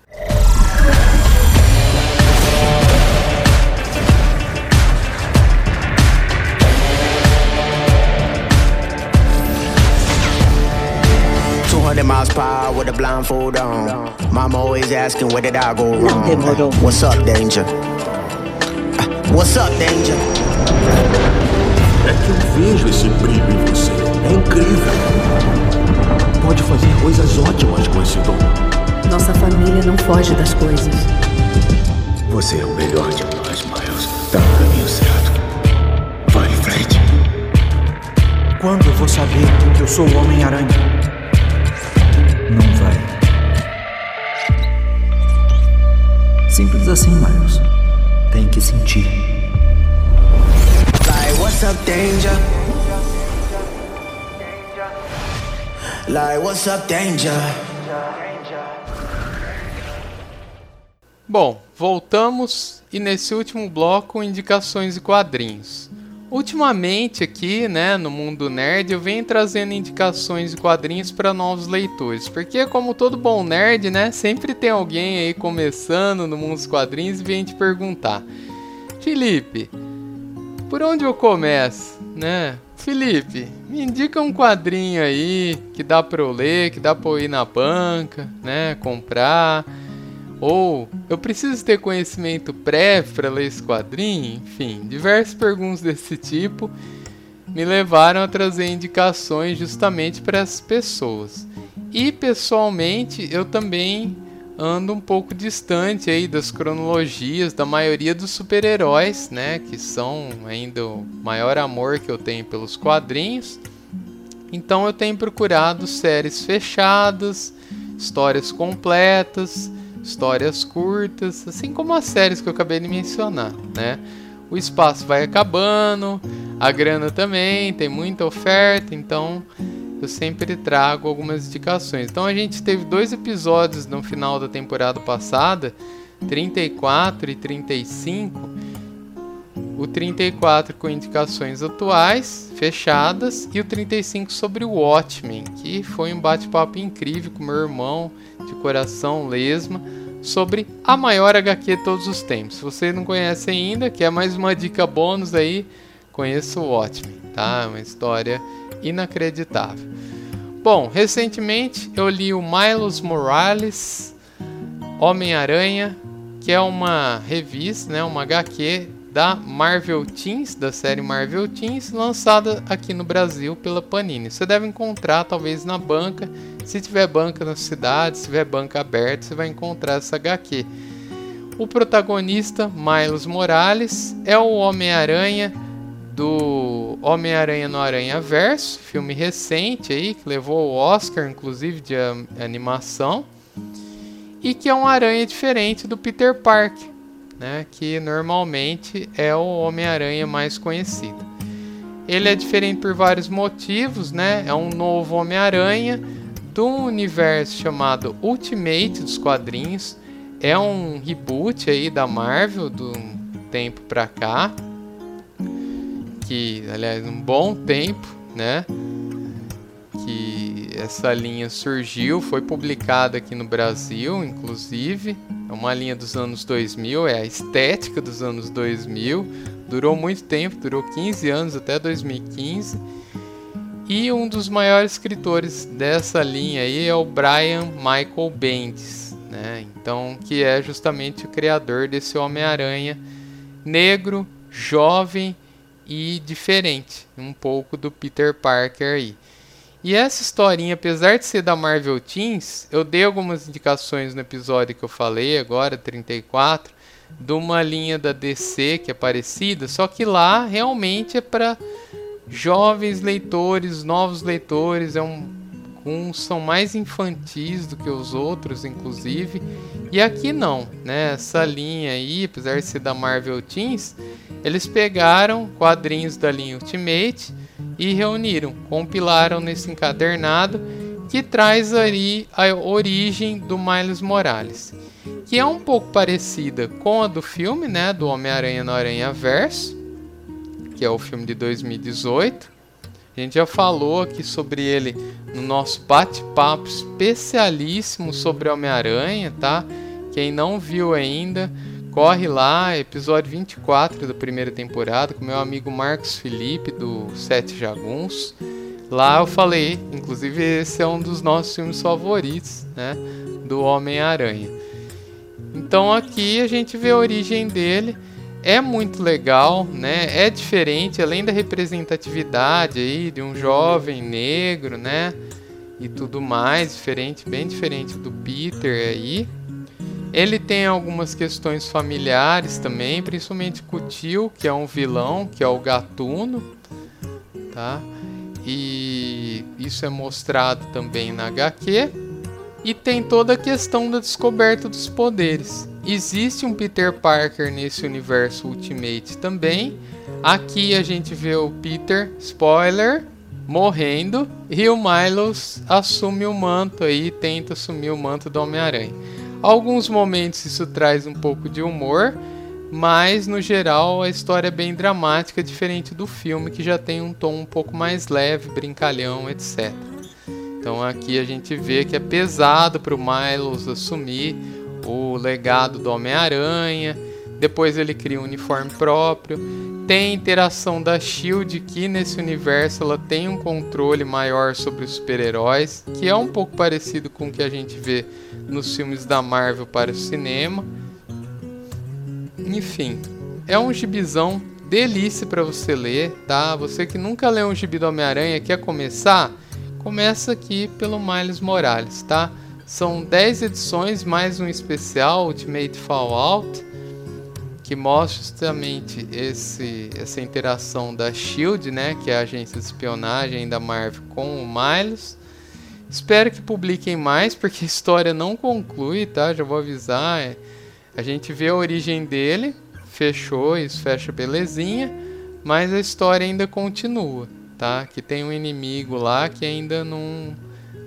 miles per hour with a blindfold on. Mama always asking where did I go wrong. What's up, danger? What's up, Danger? É que eu vejo esse brilho em você. É incrível. Pode fazer coisas ótimas com esse dom. Nossa família não foge das coisas. Você é o melhor de nós, Miles. Tá no caminho certo. Vai em frente. Quando eu vou saber que eu sou o Homem-Aranha? Não vai. Simples assim, Miles. Que sentir. Like, what's up, danger? Like, what's up, danger? Bom, voltamos e nesse último bloco indicações e quadrinhos. Ultimamente aqui, né, no mundo nerd, eu venho trazendo indicações de quadrinhos para novos leitores, porque como todo bom nerd, né, sempre tem alguém aí começando no mundo dos quadrinhos e vem te perguntar: "Felipe, por onde eu começo?", né? Felipe, me indica um quadrinho aí que dá para eu ler, que dá para eu ir na banca, né, comprar. Ou eu preciso ter conhecimento prévio para ler esse quadrinho? Enfim, diversas perguntas desse tipo me levaram a trazer indicações justamente para essas pessoas. E pessoalmente eu também ando um pouco distante aí das cronologias da maioria dos super-heróis, né, que são ainda o maior amor que eu tenho pelos quadrinhos. Então eu tenho procurado séries fechadas, histórias completas, histórias curtas, assim como as séries que eu acabei de mencionar, né? O espaço vai acabando, a grana também, tem muita oferta, então eu sempre trago algumas indicações. Então a gente teve dois episódios no final da temporada passada, 34 e 35. O 34 com indicações atuais, fechadas, e o 35 sobre o Watchmen, que foi um bate-papo incrível com meu irmão de coração lesma sobre a maior HQ de todos os tempos. Se você não conhece ainda, que é mais uma dica bônus aí, conheça o Watchmen, tá? É uma história inacreditável. Bom, recentemente eu li o Miles Morales Homem-Aranha, que é uma revista, né, uma HQ da Marvel Teens, da série Marvel Teens, lançada aqui no Brasil pela Panini. Você deve encontrar talvez na banca, se tiver banca na cidade, se tiver banca aberta, você vai encontrar essa HQ. O protagonista, Miles Morales, é o Homem-Aranha do Homem-Aranha no Aranha Verso, filme recente aí que levou o Oscar inclusive de animação, e que é um aranha diferente do Peter Parker né, que normalmente é o Homem-Aranha mais conhecido. Ele é diferente por vários motivos, né? É um novo Homem-Aranha do universo chamado Ultimate dos quadrinhos. É um reboot aí da Marvel do tempo pra cá. Que, aliás, um bom tempo, né? Que essa linha surgiu, foi publicada aqui no Brasil, inclusive. É uma linha dos anos 2000, é a estética dos anos 2000. Durou muito tempo, durou 15 anos até 2015. E um dos maiores escritores dessa linha aí é o Brian Michael Bendis, né? Então, que é justamente o criador desse Homem-Aranha negro, jovem e diferente, um pouco do Peter Parker aí. E essa historinha, apesar de ser da Marvel Teens, eu dei algumas indicações no episódio que eu falei agora, 34, de uma linha da DC que é parecida, só que lá realmente é para jovens leitores, novos leitores, é um uns são mais infantis do que os outros, inclusive. E aqui não, né? Essa linha aí, apesar de ser da Marvel Teens, eles pegaram quadrinhos da linha Ultimate e reuniram, compilaram nesse encadernado que traz aí a origem do Miles Morales, que é um pouco parecida com a do filme, né, do Homem-Aranha no Aranha Verso, que é o filme de 2018. Gente já falou aqui sobre ele no nosso bate-papo especialíssimo sobre Homem-Aranha, tá? Quem não viu ainda, Corre lá, episódio 24 da primeira temporada, com meu amigo Marcos Felipe, do Sete Jaguns. Lá eu falei, inclusive esse é um dos nossos filmes favoritos, né? Do Homem-Aranha. Então aqui a gente vê a origem dele. É muito legal, né? É diferente, além da representatividade aí de um jovem negro, né? E tudo mais, diferente, bem diferente do Peter aí. Ele tem algumas questões familiares também, principalmente com o tio, que é um vilão, que é o Gatuno, tá? E isso é mostrado também na HQ. E tem toda a questão da descoberta dos poderes. Existe um Peter Parker nesse universo Ultimate também. Aqui a gente vê o Peter, spoiler, morrendo e o Milos assume o manto aí, tenta assumir o manto do Homem-Aranha. Alguns momentos isso traz um pouco de humor, mas no geral a história é bem dramática, diferente do filme que já tem um tom um pouco mais leve, brincalhão, etc. Então aqui a gente vê que é pesado para o Miles assumir o legado do Homem-Aranha. Depois ele cria um uniforme próprio. Tem a interação da Shield que nesse universo ela tem um controle maior sobre os super-heróis, que é um pouco parecido com o que a gente vê nos filmes da Marvel para o cinema. Enfim, é um gibizão delícia para você ler, tá? Você que nunca leu um gibi do Homem-Aranha quer começar, começa aqui pelo Miles Morales, tá? São 10 edições mais um especial Ultimate Fallout que mostra justamente esse, essa interação da Shield, né, que é a agência de espionagem da Marvel com o Miles. Espero que publiquem mais, porque a história não conclui, tá? Já vou avisar. É a gente vê a origem dele, fechou, isso fecha belezinha, mas a história ainda continua, tá? Que tem um inimigo lá que ainda não,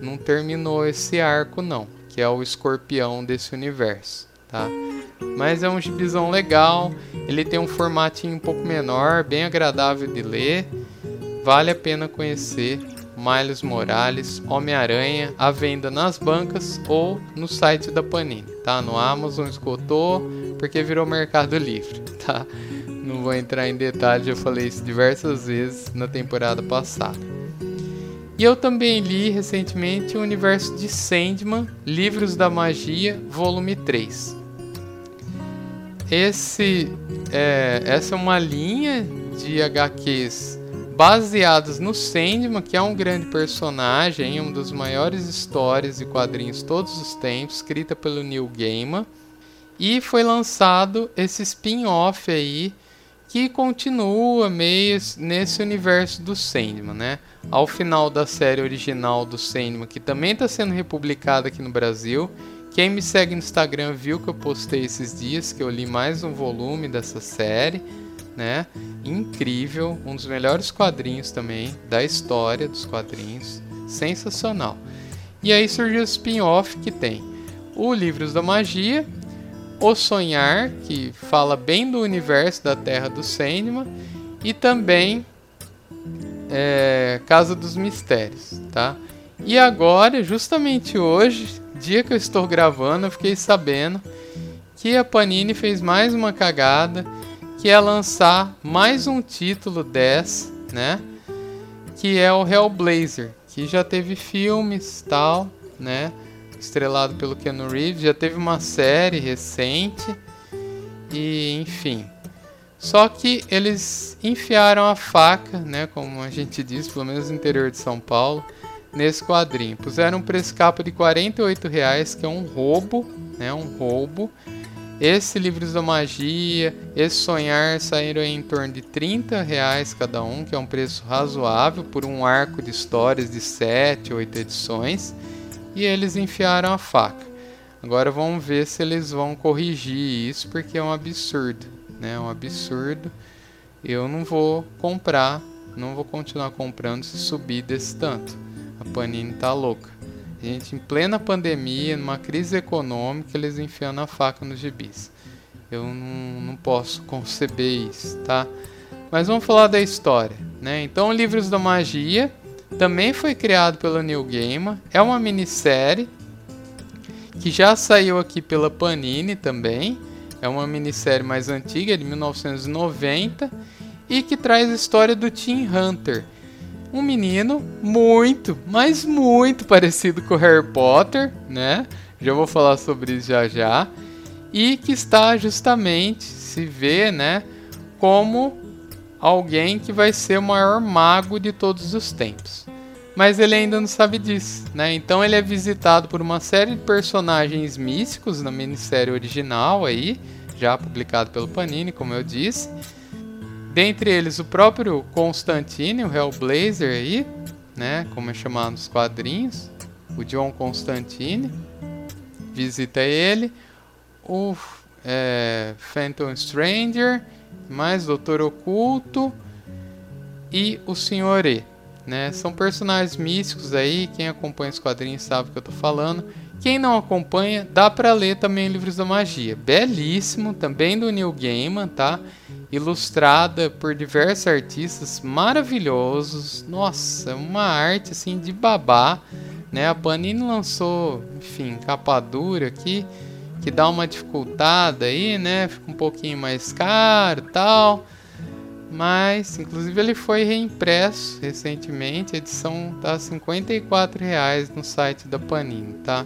não terminou esse arco não, que é o escorpião desse universo, tá? Mas é um gibizão legal, ele tem um formatinho um pouco menor, bem agradável de ler, vale a pena conhecer Miles Morales, Homem-Aranha, à venda nas bancas ou no site da Panini, tá? No Amazon esgotou porque virou Mercado Livre, tá? Não vou entrar em detalhes, já falei isso diversas vezes na temporada passada. E eu também li recentemente o universo de Sandman, Livros da Magia, volume 3. Esse, é, essa é uma linha de HQs baseados no Sandman, que é um grande personagem, uma das maiores histórias e quadrinhos todos os tempos, escrita pelo Neil Gaiman. E foi lançado esse spin-off aí que continua meio nesse universo do Sandman, né? Ao final da série original do Sandman, que também está sendo republicada aqui no Brasil. Quem me segue no Instagram viu que eu postei esses dias que eu li mais um volume dessa série né? Incrível, um dos melhores quadrinhos também da história dos quadrinhos, sensacional. E aí surgiu o spin-off que tem o Livros da Magia, O Sonhar, que fala bem do universo da Terra do Sandman, e também é, Casa dos Mistérios, tá? E agora, justamente hoje, dia que eu estou gravando, eu fiquei sabendo que a Panini fez mais uma cagada que é lançar mais um título 10, né? Que é o Hellblazer, que já teve filmes tal, né? Estrelado pelo Keanu Reeves, já teve uma série recente e enfim. Só que eles enfiaram a faca, né, como a gente diz, pelo menos no interior de São Paulo, nesse quadrinho. Puseram um preço capa de R$ reais, que é um roubo, né, um roubo. Esse Livros da Magia, esse Sonhar saíram em torno de 30 reais cada um, que é um preço razoável por um arco de histórias de 7, 8 edições. E eles enfiaram a faca. Agora vamos ver se eles vão corrigir isso, porque é um absurdo, né? É um absurdo. Eu não vou comprar, não vou continuar comprando se subir desse tanto. A Panini tá louca. Gente, em plena pandemia, numa crise econômica, eles enfiando a faca nos gibis. Eu não, não posso conceber isso, tá? Mas vamos falar da história, né? Então, Livros da Magia também foi criado pelo Neil Gaiman. É uma minissérie que já saiu aqui pela Panini também. É uma minissérie mais antiga, de 1990, e que traz a história do Tim Hunter, um menino muito, mas muito parecido com Harry Potter, né? Já vou falar sobre isso já já. E que está justamente se vê, né, como alguém que vai ser o maior mago de todos os tempos. Mas ele ainda não sabe disso, né? Então ele é visitado por uma série de personagens místicos na minissérie original aí, já publicado pelo Panini, como eu disse Dentre eles, o próprio Constantine, o Hellblazer aí, né? Como é chamado nos quadrinhos. O John Constantine. Visita ele. O é, Phantom Stranger. Mais Doutor Oculto. E o Senhor E. Né? São personagens místicos aí. Quem acompanha os quadrinhos sabe o que eu tô falando. Quem não acompanha, dá para ler também Livros da Magia. Belíssimo, também do Neil Gaiman, tá? Ilustrada por diversos artistas maravilhosos. Nossa, uma arte assim de babá, né? A Panini lançou, enfim, capa dura aqui, que dá uma dificultada aí, né? Fica um pouquinho mais caro, tal. Mas, inclusive, ele foi reimpresso recentemente. A edição tá 54 reais no site da Panini, tá?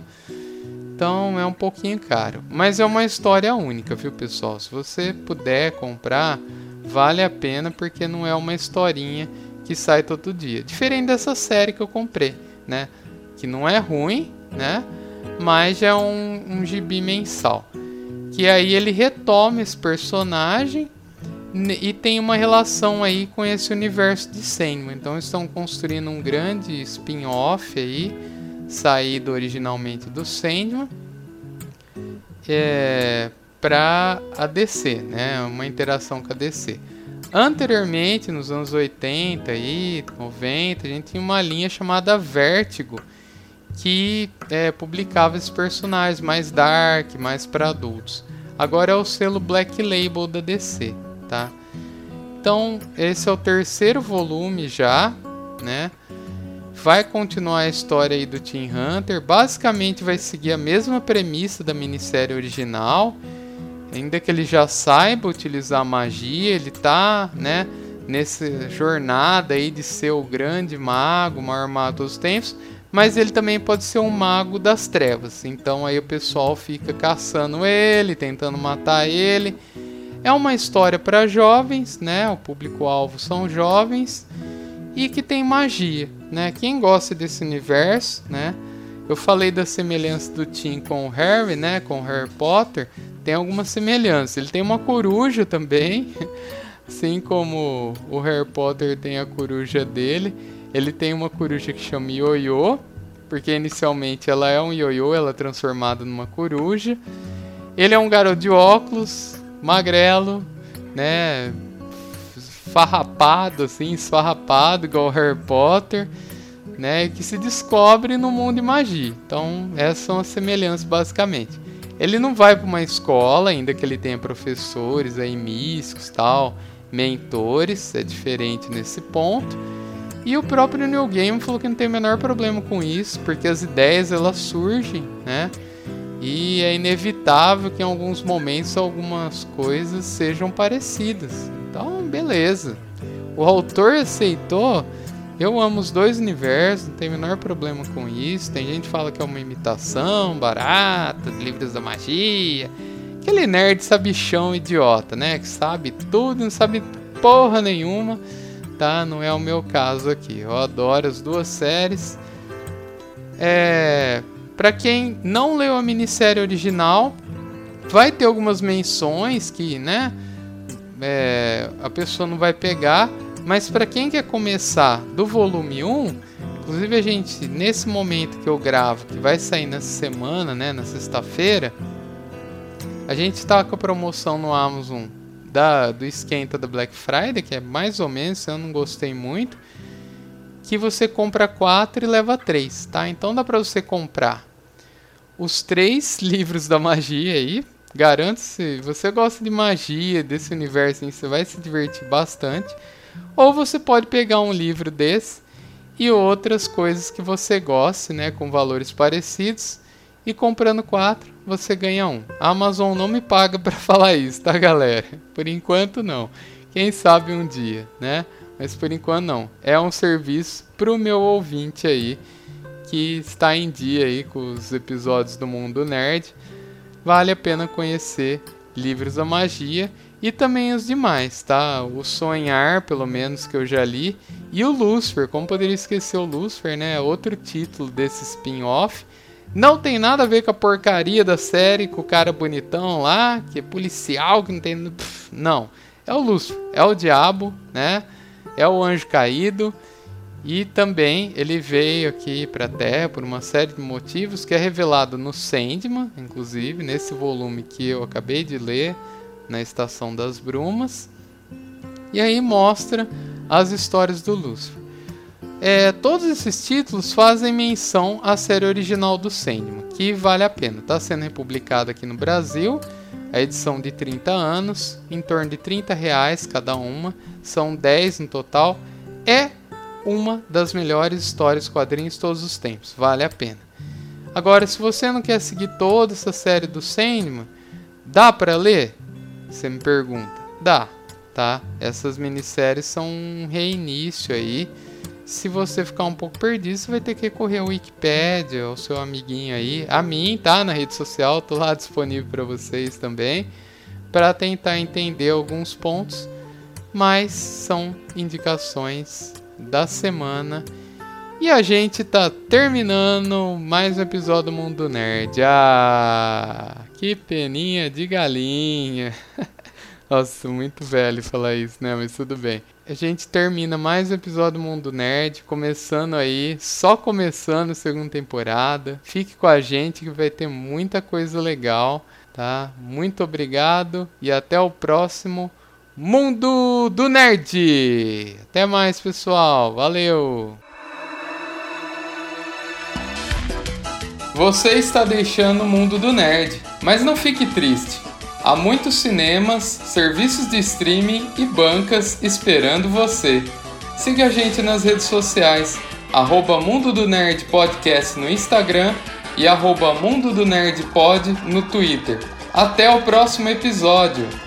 Então é um pouquinho caro. Mas é uma história única, viu, pessoal? Se você puder comprar, vale a pena porque não é uma historinha que sai todo dia. Diferente dessa série que eu comprei, né? Que não é ruim, né? Mas já é um, um gibi mensal. Que aí ele retoma esse personagem e tem uma relação aí com esse universo de Sandman. Então estão construindo um grande spin-off aí, saído originalmente do Sandman, é, para a DC, né? Uma interação com a DC. Anteriormente, nos anos 80 e 90, a gente tinha uma linha chamada Vertigo, que é, publicava esses personagens mais dark, mais para adultos. Agora é o selo Black Label da DC tá? Então, esse é o terceiro volume já, né? Vai continuar a história aí do Team Hunter. Basicamente vai seguir a mesma premissa da minissérie original. Ainda que ele já saiba utilizar magia, ele tá, né, nessa jornada aí de ser o grande mago, o maior mago dos tempos, mas ele também pode ser um mago das trevas. Então aí o pessoal fica caçando ele, tentando matar ele. É uma história para jovens, né? O público-alvo são jovens e que tem magia, né? Quem gosta desse universo, né? Eu falei da semelhança do Tim com o Harry, né? Com o Harry Potter, tem alguma semelhança. Ele tem uma coruja também, assim como o Harry Potter tem a coruja dele. Ele tem uma coruja que chama Yoyo, porque inicialmente ela é um ioiô, ela é transformada numa coruja. Ele é um garoto de óculos, magrelo, né? Farrapado, assim, esfarrapado, igual Harry Potter, né? Que se descobre no mundo de magia. Então, essas são as semelhanças, basicamente. Ele não vai para uma escola, ainda que ele tenha professores aí místicos tal, mentores, é diferente nesse ponto. E o próprio Neil Gaiman falou que não tem o menor problema com isso, porque as ideias elas surgem, né? E é inevitável que em alguns momentos algumas coisas sejam parecidas. Então, beleza. O autor aceitou. Eu amo os dois universos, não tem o menor problema com isso. Tem gente que fala que é uma imitação barata de livros da magia. Aquele nerd sabichão idiota, né? Que sabe tudo, não sabe porra nenhuma. Tá? Não é o meu caso aqui. Eu adoro as duas séries. É para quem não leu a minissérie original, vai ter algumas menções que, né, é, a pessoa não vai pegar, mas para quem quer começar do volume 1, inclusive a gente, nesse momento que eu gravo, que vai sair nessa semana, né, na sexta-feira, a gente está com a promoção no Amazon da, do esquenta da Black Friday, que é mais ou menos, eu não gostei muito que você compra quatro e leva três, tá? Então dá para você comprar os três livros da magia aí. Garanto se você gosta de magia, desse universo, você vai se divertir bastante. Ou você pode pegar um livro desse e outras coisas que você goste, né, com valores parecidos. E comprando quatro, você ganha um. A Amazon não me paga para falar isso, tá, galera? Por enquanto não. Quem sabe um dia, né? mas por enquanto não. É um serviço pro meu ouvinte aí que está em dia aí com os episódios do Mundo Nerd. Vale a pena conhecer Livros da Magia e também os demais, tá? O Sonhar, pelo menos que eu já li, e o Lucifer, como poderia esquecer o Lucifer, né? Outro título desse spin-off. Não tem nada a ver com a porcaria da série, com o cara bonitão lá, que é policial, que não tem. Não. É o Lúcifer, é o diabo, né? é o anjo caído e também ele veio aqui para a Terra por uma série de motivos que é revelado no Sandman, inclusive nesse volume que eu acabei de ler na Estação das Brumas. E aí mostra as histórias do Lúcifer. É, todos esses títulos fazem menção à série original do Sandman, que vale a pena. Está sendo republicada aqui no Brasil, a edição de 30 anos, em torno de 30 reais cada uma, são 10 no total. É uma das melhores histórias quadrinhos de todos os tempos, vale a pena. Agora, se você não quer seguir toda essa série do Sandman, dá para ler? Você me pergunta. Dá, tá? Essas minisséries são um reinício aí. Se você ficar um pouco perdido, você vai ter que recorrer ao Wikipedia, ao seu amiguinho aí, a mim, tá? Na rede social, tô lá disponível para vocês também, para tentar entender alguns pontos, mas são indicações da semana. E a gente tá terminando mais um episódio do Mundo Nerd. Ah, que peninha de galinha. Nossa, muito velho falar isso, né? Mas tudo bem. A gente termina mais um episódio do Mundo Nerd, começando aí, só começando a segunda temporada. Fique com a gente que vai ter muita coisa legal, tá? Muito obrigado e até o próximo Mundo do Nerd. Até mais, pessoal. Valeu. Você está deixando o mundo do nerd, mas não fique triste. Há muitos cinemas, serviços de streaming e bancas esperando você. Siga a gente nas redes sociais, arroba Mundo do Nerd Podcast no Instagram e arroba Mundo do Nerd Pod no Twitter. Até o próximo episódio!